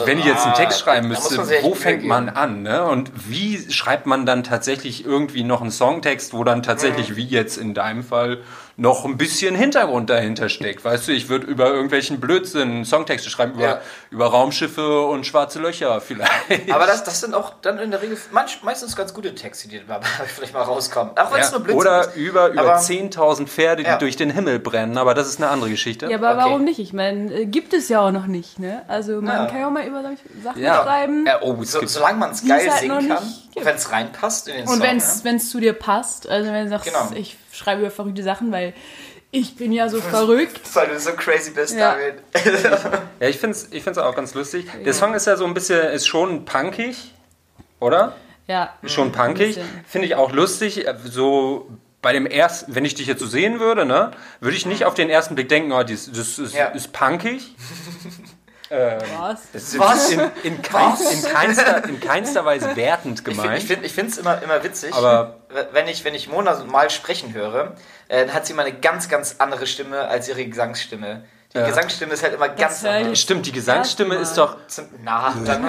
wenn ich jetzt einen Text schreiben müsste, wo fängt man an? Ne? Und wie schreibt man dann tatsächlich irgendwie noch einen Songtext, wo dann Mhm. tatsächlich, wie jetzt in deinem Fall, noch ein bisschen Hintergrund dahinter steckt? Weißt du, ich würde über irgendwelchen Blödsinn Songtexte schreiben, über, Ja. über Raumschiffe und schwarze Löcher vielleicht. Aber das, das sind auch dann in der Regel manch, meistens ganz gute Texte, die da vielleicht mal rauskommen. Auch wenn es Ja, nur Blödsinn oder ist. über, über Aber- 10.000 Pferde, die Ja. durch den Himmel brennen, aber das ist eine andere Geschichte. Ja, aber Okay. warum nicht? Ich meine, äh, gibt es ja auch noch nicht, ne? Also man Ja. kann ja auch mal über solche Sachen Ja. schreiben. Ja, oh, es So, gibt solange man es geil halt singen kann, wenn es reinpasst in den Und Song. wenn es ja. zu dir passt, also wenn du sagst, Genau. ich schreibe über verrückte Sachen, weil ich bin ja so verrückt. Weil du so crazy bist, Ja. David. Ja, ich finde es ich find's auch ganz lustig. Der Song ist ja so ein bisschen, ist schon punkig, oder? Ja. Schon punkig. Finde ich auch lustig. So bei dem ersten, wenn ich dich jetzt so sehen würde, ne, würde ich nicht auf den ersten Blick denken, oh, das, das ist, Ja. ist punkig. Was? Das ist Was? In, in, kein, in, keinster, in keinster Weise wertend Ich gemeint. finde es ich immer, immer witzig, Aber- wenn ich, wenn ich Mona mal sprechen höre, äh, dann hat sie immer eine ganz, ganz andere Stimme als ihre Gesangsstimme. Die Ja. Gesangsstimme ist halt immer ganz höre ich anders. Stimmt, die Gesangsstimme ist doch. Na, dann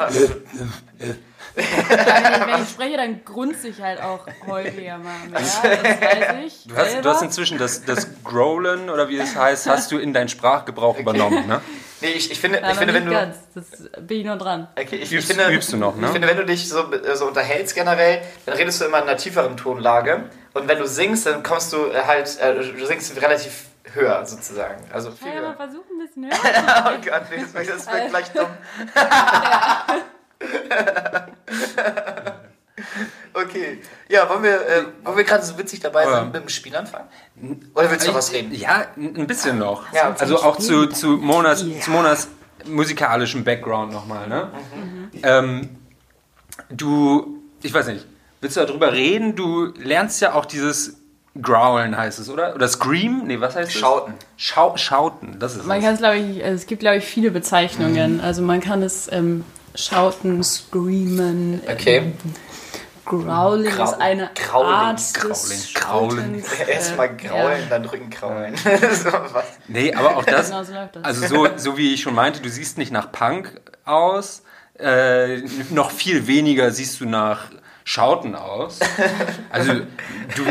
wenn, ich, wenn ich spreche, dann grunze ich halt auch häufiger mal mehr. Das weiß ich. Du hast, du hast inzwischen das, das Growlen oder wie es heißt, hast du in deinen Sprachgebrauch übernommen, ne? nee, ich, ich finde, ich finde wenn du ganz. Das bin ich noch dran. Okay, ich, Übst- ich finde, übst du noch, ne? Ich finde, wenn du dich so, so unterhältst generell, dann redest du immer in einer tieferen Tonlage. Und wenn du singst, dann kommst du äh, halt, äh, du singst relativ höher sozusagen. Also viel Kann ich aber höher. versuchen, ein bisschen höher. Oh Gott, nee, das das wird gleich dumm. okay, ja, wollen wir, äh, wollen wir gerade so witzig dabei Ja. sind, mit dem Spiel anfangen? Oder willst du noch was reden? Ja, ein bisschen noch. Ja. also auch zu, zu, Monas, zu Monas musikalischem Background nochmal, ne? Ähm, du, ich weiß nicht, willst du darüber reden? Du lernst ja auch dieses Growlen heißt es, oder? Oder Scream? Nee, was heißt es? Schauten. Schau Schauten, das ist Man es. kann es, glaube ich, also es gibt, glaube ich, viele Bezeichnungen. Mhm. Also man kann es ähm, schauten, screamen, Okay. growling Grau- ist eine Growling, Art Growling, des. Erstmal graulen, ja. dann Rückenkraulen. so, was? Nee, aber auch das, Genau so läuft das. also so, so wie ich schon meinte, du siehst nicht nach Punk aus, äh, noch viel weniger siehst du nach Schauten aus. Also du,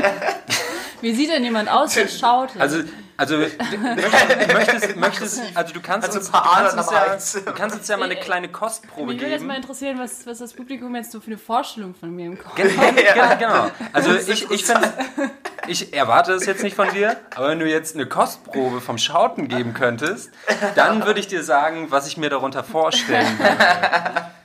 Wie sieht denn jemand aus, der schaut? also, also du möchtest, möchtest, also du kannst Also uns, ein paar du kannst uns ja, du kannst uns ja mal eine kleine Kostprobe Mich würde jetzt mal geben. interessieren, was, was das Publikum jetzt so für eine Vorstellung von mir im Kopf Gen- gen- Genau. Also ich, ich finde, ich erwarte es jetzt nicht von dir, aber wenn du jetzt eine Kostprobe vom Schauten geben könntest, dann würde ich dir sagen, was ich mir darunter vorstellen würde.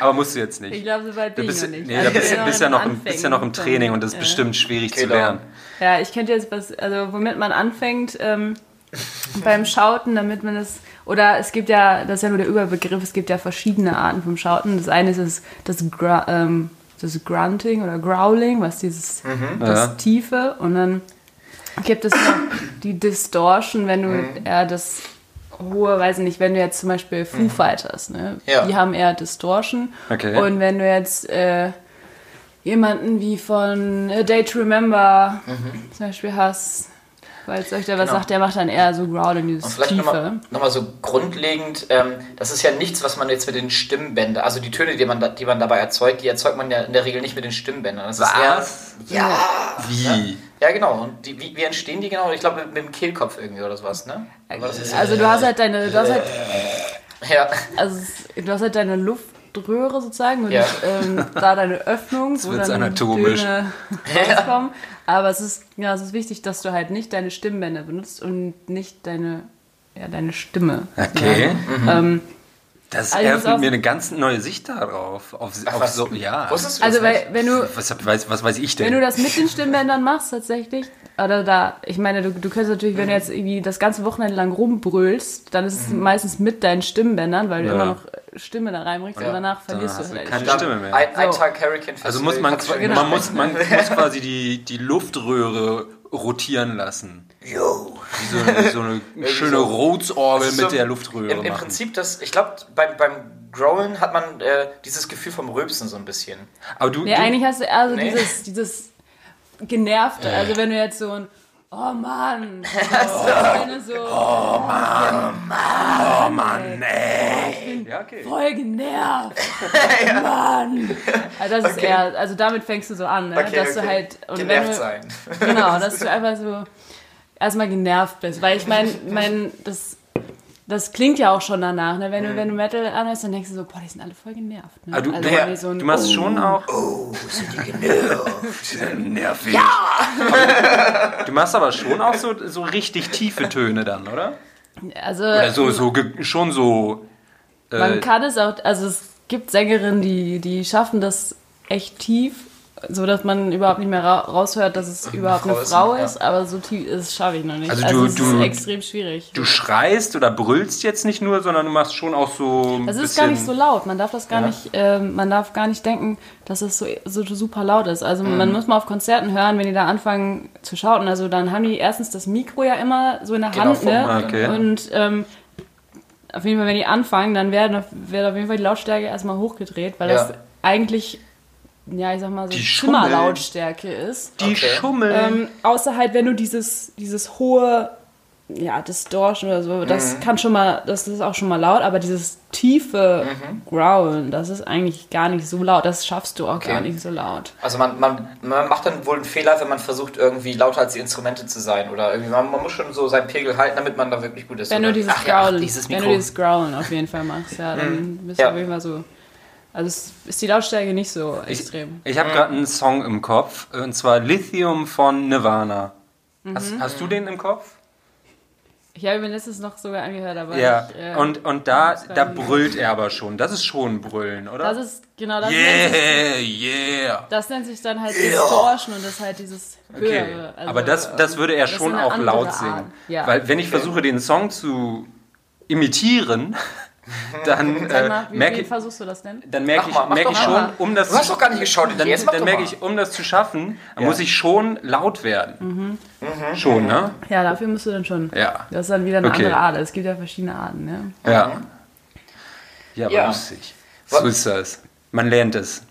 Aber musst du jetzt Ich nicht. glaube, so weit Du bin bist, ich noch nicht. nee, Also da bist, ich bist ja noch im, bist ja noch im Training und das ist ja. bestimmt schwierig zu Genau. lernen. Ja, ich könnte jetzt was, also womit man anfängt ähm, beim Schauten, damit man es, oder es gibt ja, das ist ja nur der Überbegriff, es gibt ja verschiedene Arten vom Schauten. Das eine ist das, das, Gra ähm, das Grunting oder Growling, was dieses, das Ja. Tiefe und dann gibt es noch die Distortion, wenn du eher das hohe, weiß ich nicht, wenn du jetzt zum Beispiel Foo Fighters, ne? Ja. Die haben eher Distortion. Okay. Und wenn du jetzt äh, jemanden wie von A Day to Remember zum Beispiel hast, falls euch da was Genau. sagt, der macht dann eher so Growling, dieses Und vielleicht Tiefe. nochmal noch mal so grundlegend, ähm, das ist ja nichts, was man jetzt mit den Stimmbändern, also die Töne, die man, da, die man dabei erzeugt, die erzeugt man ja in der Regel nicht mit den Stimmbändern. Das ist eher, Was? ja, Wie? ja genau. Und die, wie, wie entstehen die genau? Ich glaube mit, mit dem Kehlkopf irgendwie oder sowas, ne? Ist, Also du hast halt deine, du hast halt, ja, also es- du hast halt deine Luftröhre sozusagen und Ja. ähm, da deine Öffnung, wo dann anatomisch. Töne rauskommen. Aber es ist, ja, es ist wichtig, dass du halt nicht deine Stimmbänder benutzt und nicht deine, ja, deine Stimme. Okay. Ähm, Das Also eröffnet mir eine ganz neue Sicht darauf. Auf, auf was? so, ja. du also das weil, wenn du, Was, weiß, was weiß ich denn? Wenn du das mit den Stimmbändern machst, tatsächlich, oder da, ich meine, du, du könntest natürlich, wenn du jetzt irgendwie das ganze Wochenende lang rumbrüllst, dann ist es meistens mit deinen Stimmbändern, weil du Ja. immer noch Stimme da reinbringst und danach verlierst du halt keine Stimme mehr. Ein, ein So. Tag Hurricane Festival. Also muss man, Genau. man, muss, man muss quasi die, die Luftröhre rotieren lassen. Yo. Wie so eine, so eine schöne so. Rhodes-Orgel ist mit so- der Luftröhre Im, im. Prinzip, das, ich glaube, beim, beim Growlen hat man äh, dieses Gefühl vom Röpsen so ein bisschen. Aber du, Nee, du eigentlich hast du eher so Nee. dieses, dieses Genervte. Also wenn du jetzt so ein Oh Mann! So, wenn du so, oh Mann! ja, okay. Voll genervt! Mann! Also das ist Okay. eher, also damit fängst du so an, ne? Okay, dass okay. du halt. Und wenn Genervt du, sein. Genau, dass du einfach so erstmal genervt bist. Weil ich meine, mein, das, das klingt ja auch schon danach, ne? Wenn du, wenn du Metal anhörst, dann denkst du so, boah, die sind alle voll genervt. Ne? Ah, du, also, die so ein, du machst oh, schon auch. Oh, sind die genervt. nervig. Ja! Du machst aber schon auch so, so richtig tiefe Töne dann, oder? Also, Oder so, so schon so. man Äh, kann es auch, also es gibt Sängerinnen, die, die schaffen das echt tief, so dass man überhaupt nicht mehr ra raushört, dass es überhaupt eine Frau ist, ja. ist, aber so tief das schaffe ich noch nicht. Also Also, du- es du- ist extrem schwierig. du schreist oder brüllst jetzt nicht nur, sondern du machst schon auch so. Ein Das ist gar nicht so laut. Man darf das gar Ja. nicht, ähm, man darf gar nicht denken, dass es so, so super laut ist. Also Mhm. man muss mal auf Konzerten hören, wenn die da anfangen zu schauten. Also dann haben die erstens das Mikro ja immer so in der Genau, Hand, ne? Okay. Und ähm, auf jeden Fall, wenn die anfangen, dann werden auf, wird auf jeden Fall die Lautstärke erstmal hochgedreht, weil Ja. das eigentlich, ja, ich sag mal so Die schummeln. Zimmerlautstärke ist. Die Okay. Schummel. Ähm, außer halt, wenn du dieses, dieses hohe, ja, Distortion oder so, das Mhm. kann schon mal, das ist auch schon mal laut, aber dieses tiefe Mhm. Growlen, das ist eigentlich gar nicht so laut. Das schaffst du auch Okay. gar nicht so laut. Also man, man, man macht dann wohl einen Fehler, wenn man versucht, irgendwie lauter als die Instrumente zu sein. Oder irgendwie, man, man muss schon so seinen Pegel halten, damit man da wirklich gut ist. Wenn Oder- du dieses ach, ja, ach, Growlen, dieses wenn du dieses Growlen auf jeden Fall machst, ja, dann bist du Ja. auf jeden Fall so. Also ist die Lautstärke nicht so extrem. Ich habe gerade einen Song im Kopf, und zwar Lithium von Nirvana. Hast, Mhm. hast du den im Kopf? Ich habe mir letztes noch sogar angehört, aber Ja. ich, äh, und und da, da brüllt er aber schon. Das ist schon Brüllen, oder? das ist genau das. Nennt sich, yeah, yeah. das nennt sich dann halt Distortion und das ist halt dieses Okay. höhere. Also, aber das, das würde er das schon auch laut singen. Ja. Weil wenn ich versuche, den Song zu imitieren, dann äh, mal, merke ich, versuchst du das denn? dann merke ich, mal, doch ich mal. schon, um das Du hast doch gar nicht geschaut. dann, Jetzt dann merke mal. ich, um das zu schaffen, Ja. muss ich schon laut werden. Schon, ne? Ja, dafür musst du dann schon. Ja. Das ist dann wieder eine Okay. andere Art. Es gibt ja verschiedene Arten, ne? Ja. Ja, aber Ja. lustig. So ist das. Man lernt es.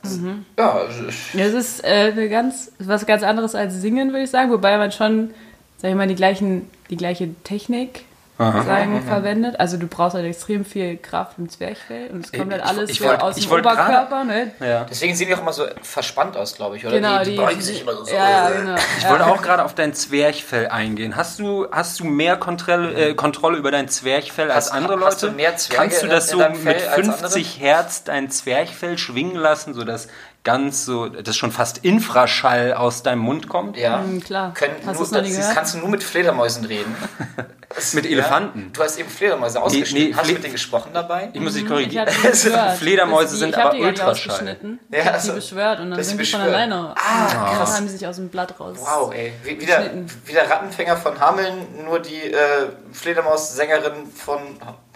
Ja, ich- Ja, es ist äh, eine ganz, was ganz anderes als Singen, würde ich sagen, wobei man schon, sag ich mal, die, gleichen, die gleiche Technik sagen, verwendet. Also du brauchst halt extrem viel Kraft im Zwerchfell und es kommt halt Ich- alles ich so wollt- aus ich dem Oberkörper, ne? Ja. deswegen sehen die auch immer so verspannt aus, glaube ich, oder? Genau, die, die beugen sich immer so. Ja, ja, genau. Ich wollte auch gerade auf dein Zwerchfell eingehen. Hast du, hast du mehr Kontrolle, äh, Kontrolle über dein Zwerchfell als Hast- andere Leute? hast du mehr Zwerge Kannst du in- das in so deinem Fell mit als 50 Hertz dein Zwerchfell schwingen lassen, sodass ganz so, das schon fast Infraschall aus deinem Mund kommt? Ja. Mhm, klar. Können Hast nur, du's noch nie das, kannst du nur mit Fledermäusen reden. Das- Mit Elefanten? Du hast eben Fledermäuse ausgeschnitten. nee, hast du mit denen gesprochen dabei? Ich muss dich Ich korrigieren. die. Fledermäuse die- sind aber die Ultraschall. ausgeschnitten. Ja, also, die beschwört und dann sind sie die von alleine. Ah, krass. haben die sich aus dem Blatt raus. Wow, ey. Wie, wie, der, wie der Rattenfänger von Hameln, nur die äh, Fledermaus-Sängerin von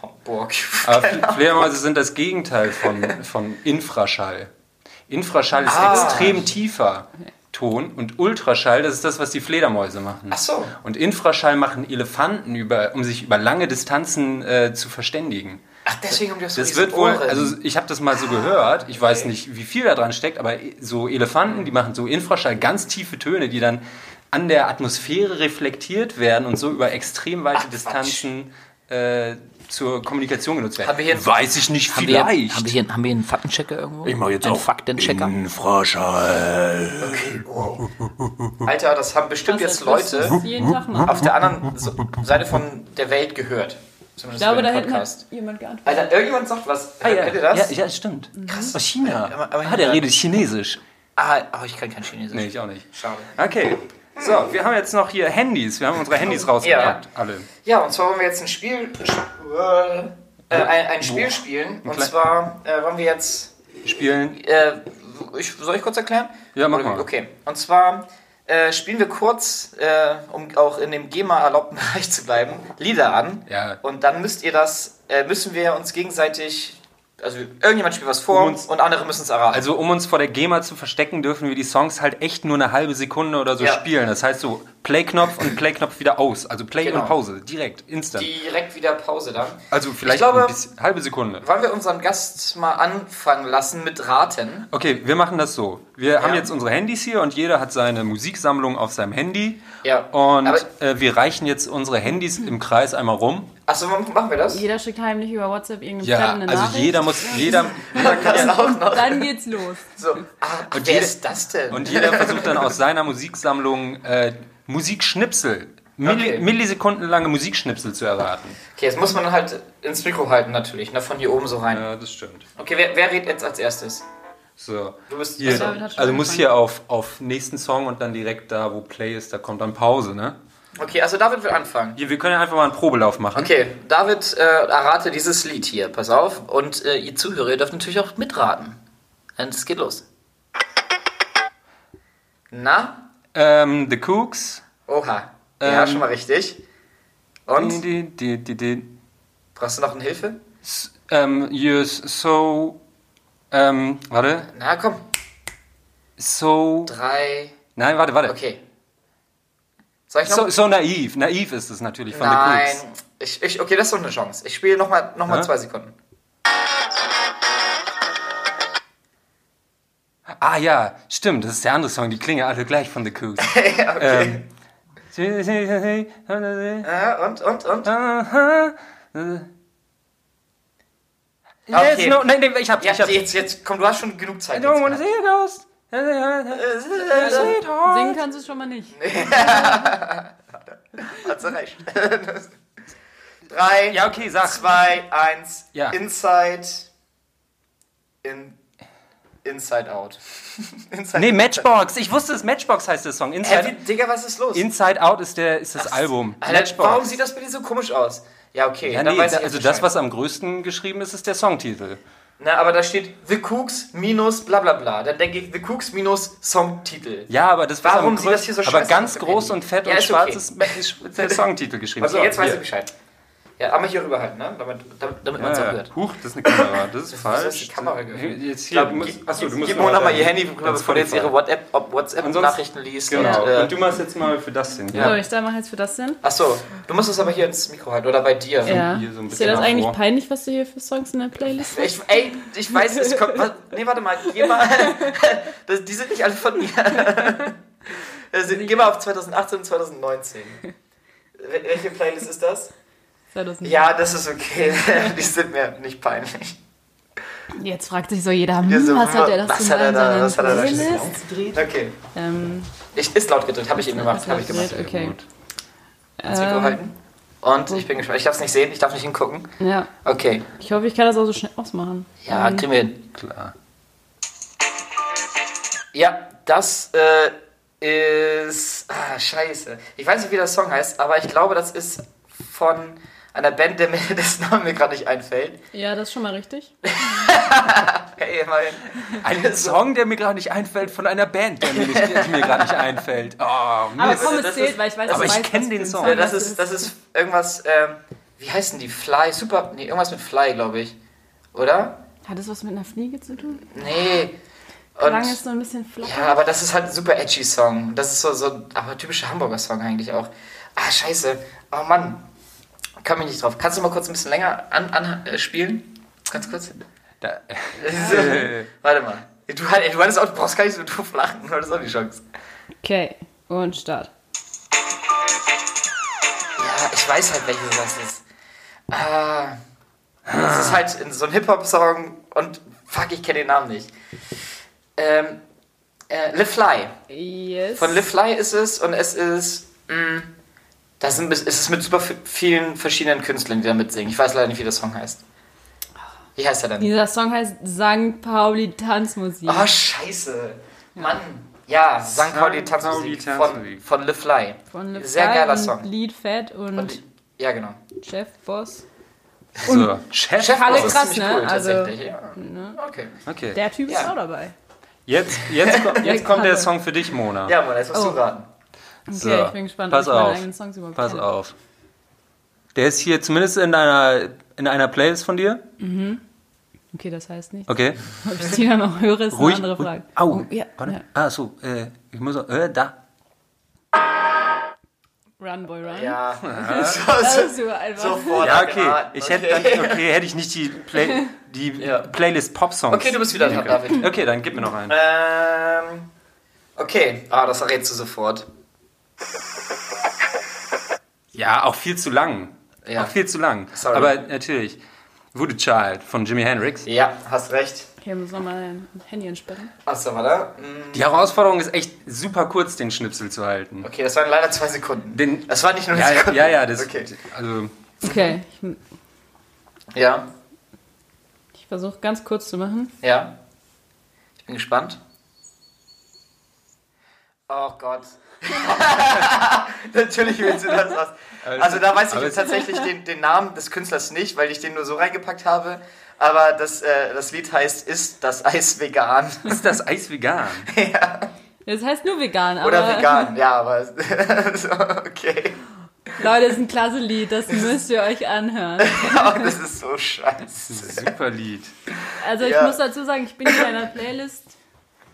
Hamburg. Aber Fle- Fledermäuse sind das Gegenteil von, von Infraschall. Infraschall ist Ah. extrem tiefer Ton und Ultraschall, das ist das, was die Fledermäuse machen. Ach so. Und Infraschall machen Elefanten, über, um sich über lange Distanzen äh, zu verständigen. Ach, deswegen haben die auch so Das wird wohl, also ich habe das mal so gehört, ich weiß nicht, wie viel da dran steckt, aber so Elefanten, die machen so Infraschall, ganz tiefe Töne, die dann an der Atmosphäre reflektiert werden und so über extrem weite Ach. Distanzen äh, zur Kommunikation genutzt werden. Haben wir hier- weiß ich nicht, haben, wir, vielleicht. haben, wir hier, haben wir einen Faktenchecker irgendwo? ich mach jetzt einen auch Faktenchecker. Infraschall. Alter, das haben bestimmt Krass, jetzt als würdest Leute auf der anderen Seite von der Welt gehört. Ich Zumindest glaube, für da Podcast. jemand geantwortet. Alter, irgendjemand sagt was. Ah, ja. Hört ihr das? Ja, ja, stimmt. Krass. Aus China. Aber- aber- ah, der redet Chinesisch. Ah, oh, ich kann kein Chinesisch. Nee, ich auch nicht. Schade. Okay. So, wir haben jetzt noch hier Handys. Wir haben unsere Handys rausgepackt. Alle. Ja, und zwar wollen wir jetzt ein Spiel, äh, ein, ein Spiel spielen. Und zwar äh, wollen wir jetzt, Spielen. äh, ich, soll ich kurz erklären? Ja, mach mal. Okay, und zwar äh, spielen wir kurz, äh, um auch in dem GEMA erlaubten Bereich zu bleiben, Lieder an. Ja. Und dann müsst ihr das, äh, müssen wir uns gegenseitig, also irgendjemand spielt was vor Um uns- und andere müssen es erraten. Also um uns vor der GEMA zu verstecken, dürfen wir die Songs halt echt nur eine halbe Sekunde oder so Ja. spielen. Das heißt so Play-Knopf und Play-Knopf wieder aus. Also Play Genau. und Pause, direkt, instant. direkt wieder Pause dann. also vielleicht Ich glaube- ein bisschen, halbe Sekunde. Wollen wir unseren Gast mal anfangen lassen mit Raten? Okay, wir machen das so. Wir haben Ja. jetzt unsere Handys hier und jeder hat seine Musiksammlung auf seinem Handy. Ja. Und Aber- äh, wir reichen jetzt unsere Handys im Kreis einmal rum. Achso, machen wir das? Jeder schickt heimlich über WhatsApp irgendeinem Ja, Fremden eine also Nachricht. jeder muss, jeder, jeder kann ja, auch noch. Dann geht's los. So, ah, wer jeder- ist das denn? Und jeder versucht dann aus seiner Musiksammlung äh, Musikschnipsel, Milli Okay. millisekundenlange Musikschnipsel zu erraten. okay, jetzt muss man halt ins Mikro halten natürlich, ne, von hier oben so rein. Ja, das stimmt. Okay, wer, wer redet jetzt als erstes? So. Du bist Hier, also muss angefangen. hier auf, auf nächsten Song und dann direkt da, wo Play ist, da kommt dann Pause, ne? Okay, also David will anfangen. Hier, wir können ja einfach mal einen Probelauf machen. Okay, David äh, errate dieses Lied hier, pass auf. Und äh, ihr Zuhörer, ihr dürft natürlich auch mitraten. Und es geht los. Na? Ähm, The Cooks. Oha. Ja, Ähm. schon mal richtig. Und? die, die, die, Brauchst du noch eine Hilfe? s- ähm, you're so, ähm, warte, Na komm. so, Drei. nein, warte, warte. Okay. Soll ich noch? So, so naiv, naiv ist es natürlich von Nein. The Cooks. Ich, ich, okay, das ist doch eine Chance. Ich spiele nochmal noch mal Ja? zwei Sekunden. Ah ja, stimmt, das ist der andere Song, die klingen alle gleich von The Cooks. ähm, Ja, und, und, und? Yes, Okay. no, nein, nein, ich hab's, Ja, ich hab's. jetzt, jetzt, komm, du hast schon genug Zeit. I don't wanna see a ghost. Singen kannst du es schon mal nicht. Hat sie recht. Drei, Ja, okay, sag. zwei, eins. Ja. Inside. In, inside Out. inside Nee, Matchbox. Ich wusste es, Matchbox heißt der Song. Hä, Inside, wie, Digga, was ist los? Inside Out ist, der, ist das Album. Alter, warum sieht das bitte so komisch aus? Ja, okay. Ja, dann nee, weiß da, ich also das, was am größten geschrieben ist, ist der Songtitel. Na, aber da steht The Cooks minus bla bla bla. Dann denke ich The Cooks minus Songtitel. Ja, aber das was Warum sieht das hier so Aber scheiße ganz aus im groß Handy? und fett Ja, und ist schwarz okay. ist, ist der Songtitel geschrieben. Okay, So, jetzt weiß hier. ich Bescheid. Ja, einmal hier rüberhalten, ne? Damit, damit, damit man es auch Ja, hört. Huch, das ist eine Kamera. Das ist ist falsch. die Kamera geöffnet. Jetzt hier, du musst, Gib- achso, du musst Gib Mona mal ihr Handy rüber, bevor du jetzt ihre WhatsApp-Nachrichten liest. Genau. Und, äh, Und du machst jetzt mal für das. So, Ja. ich da mache jetzt für das denn. Achso, du musst es aber hier ins Mikro halten oder bei dir. Ja. hier so ein ist dir das eigentlich davor. peinlich, was du hier für Songs in der Playlist hast? Ich, ey, ich weiß, es kommt. Was, nee, warte mal, geh mal. Das, die sind nicht alle von mir. Also, geh mal auf 2018 und 2019. Wel- Welche Playlist ist das? 2000. Ja, das ist okay. Die sind mir nicht peinlich. Jetzt fragt sich so jeder, hm, so, was hat er das was hat er da- was hat er da Playlist? Okay. Ähm, Ich, ist laut gedrückt, habe ich eben gemacht. Habe ich gemacht. okay. Ins Mikro Ähm, halten. Und ich bin gespannt. Ich darf es nicht sehen, ich darf nicht hingucken. ja, Okay. ich hoffe, ich kann das auch so schnell ausmachen. Ja, Ähm, kriegen wir hin. Klar. Ja, das äh, ist. Ah, scheiße. Ich weiß nicht, wie der Song heißt, aber ich glaube, das ist von einer Band, der mir das Name mir gerade nicht einfällt. ja, das ist schon mal richtig. Hey, immerhin. Ein Song, der mir gerade nicht einfällt, von einer Band, der mir, nicht, der mir gerade nicht einfällt. Oh, Aber komm, es zählt, ist- weil ich weiß, aber du ich weißt, kenn was den Song. Ja, das ist, das ist irgendwas. Ähm, wie heißen die? Fly? Super. Nee, irgendwas mit Fly, glaube ich. Oder? Hat das was mit einer Fliege zu tun? Nee. Klang Und, ist so ein bisschen flach. ja, aber das ist halt ein super edgy Song. Das ist so, so aber typischer Hamburger Song eigentlich auch. Ah, scheiße. Oh Mann. Kam ich nicht drauf. Kannst du mal kurz ein bisschen länger an, an, äh, spielen? Ganz kurz. Da, Warte mal. Du, halt- du hattest auch, du brauchst gar nicht so doof lachen, du hattest auch die Chance. Okay, und Start. Ja, ich weiß halt, welches das ist. Ah, das ist halt in so ein Hip-Hop-Song und fuck, ich kenne den Namen nicht. Ähm, äh, Live Fly. Yes. Von Live Fly ist es und es ist. Mh, das es ist mit super vi- vielen verschiedenen Künstlern, die da mitsingen. Ich weiß leider nicht, wie der Song heißt. Wie heißt er denn? Dieser Song heißt St. Pauli Tanzmusik. Oh, scheiße. Mann. Ja, St. Pauli. Tanzmusik Pauli von, Tanzmusik. von Live Fly. Von Liv Sehr Fly geiler und Song. Lied Fett und, Und, ja, genau. Chef, Boss. so, Chef. Chef Alle Boss ist krass, ziemlich ne? cool, Also, tatsächlich. Ja. ne? Okay. Okay. Der Typ ist Ja. auch dabei. Jetzt, jetzt, kommt- jetzt kommt der. Song für dich, Mona. Ja, Mann, jetzt musst Oh. du raten. Okay, So, ich bin gespannt, pass ob ich meine auf. eigenen Songs überhaupt Pass kenne. auf. Der ist hier zumindest in einer, in einer Playlist von dir. Okay, das heißt nicht. Okay. Ob ich die dann noch höre, ist Ruhig. eine andere Frage. Au. Oh, ja, Warte. ja. Ah, so. Äh, ich muss. Äh, da. Run, Boy, Run. Ja. Das ist so einfach. Sofort. Ja, okay. Ich hätte dann, okay, hätte ich nicht die, Play, die Ja. Playlist Pop-Songs. Okay, du bist wieder dran, David. Okay, dann gib mir noch einen. Ähm. Okay. Ah, das errätst du sofort. Ja, auch viel zu lang. Ja. Auch viel zu lang. Sorry. Aber natürlich. Voodoo Child von Jimi Hendrix. Ja, hast recht. Okay, muss nochmal ein Handy entsperren. Achso, warte. Hm, Die Herausforderung ist echt super kurz, den Schnipsel zu halten. Okay, das waren leider zwei Sekunden. Den, Das war nicht nur eine ja, ja, Sekunde. ja, ja, das, Okay. also, Okay, ich, Ja, ich versuche ganz kurz zu machen. ja. Ich bin gespannt. Oh Gott. Natürlich willst du das aus. Also da weiß ich jetzt tatsächlich den, den Namen des Künstlers nicht, weil ich den nur so reingepackt habe. Aber das, äh, das Lied heißt Ist das Eis vegan? ist das Eis vegan? Das heißt nur vegan, aber Oder vegan, ja, aber so, okay. Leute, das ist ein klasse Lied, das müsst ihr euch anhören. Oh, das ist so scheiße. Super Lied. Also ich Ja. muss dazu sagen, ich bin in einer Playlist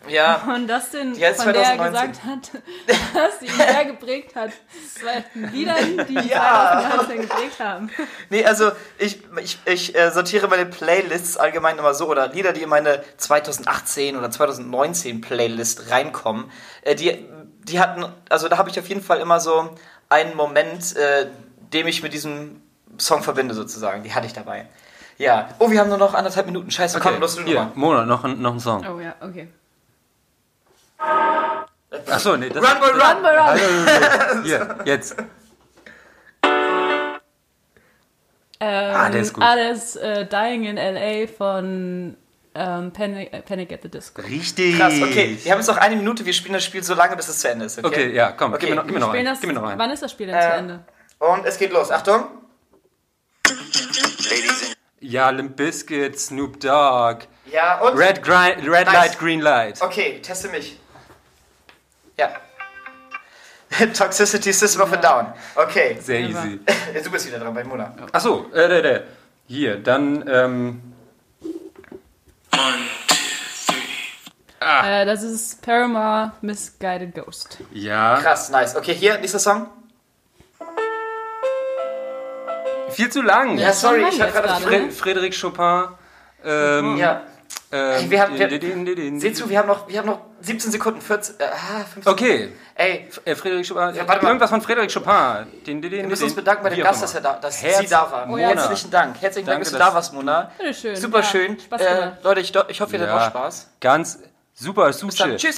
Ja, Dustin, Die heißt von der er 2019. gesagt hat, dass sie ihn sehr geprägt hat. Zwei Liedern, die Ja. 2019 geprägt haben. nee, also ich, ich, ich äh, sortiere meine Playlists allgemein immer so oder Lieder, die in meine 2018 oder 2019 Playlist reinkommen, äh, die, die hatten, also da habe ich auf jeden Fall immer so einen Moment, äh, dem ich mit diesem Song verbinde sozusagen. Die hatte ich dabei. Ja. Oh, wir haben nur noch anderthalb Minuten. Scheiße, komm, los du Hier, Nummer. Mona, noch, ein- noch ein Song. Oh ja, okay. Achso, nee, das Run, boy, run! Run, boy, run. Hier, jetzt. Ähm, Ah, der ist gut. Ah, der ist äh, Dying in L.A. von ähm, Panic, äh, Panic at the Disco. Richtig. Krass, okay. Wir haben jetzt noch eine Minute. Wir spielen das Spiel so lange, bis es zu Ende ist. Okay, Okay, ja, komm, Okay. gib mir noch, gib mir noch Spielen einen. das, Gib mir noch einen. wann ist das Spiel denn zu Äh, Ende? Und es geht los. Achtung. Ja, Limp Bizkit, Snoop Dogg, Ja, und. Red, Red Nice. Light, Green Light. Okay, teste mich. Ja. Toxicity System of a Down. Okay. Sehr easy. Du bist wieder dran bei Mona. Achso, äh, äh, äh. Hier, dann, ähm, Äh, das ist Paramore Misguided Ghost. ja. Krass, nice. Okay, hier, nächster Song. Viel zu lang. Ja, sorry, ich hab jetzt gerade Fred- ne? Frédéric Chopin. Ähm, Ja. Ähm, wir haben- wir- din, din, din, din. Seht zu, wir haben noch, wir haben noch 17 Sekunden, 14, äh, ah, 15. Okay, Ey, äh, Frédéric Chopin. Ja, warte mal. Irgendwas von Frédéric Chopin. Din, din, din, wir müssen uns bedanken bei dem Gast, dass, er da, dass Herz- sie da war. Mona. Herzlichen Dank. Herzlichen Dank, dass du da warst, Mona. Bitteschön. Super Ja, schön. Spaß Äh. Leute, ich, ich hoffe, ihr hattet Ja, auch Spaß. Ganz super. Sushi. Tschüss.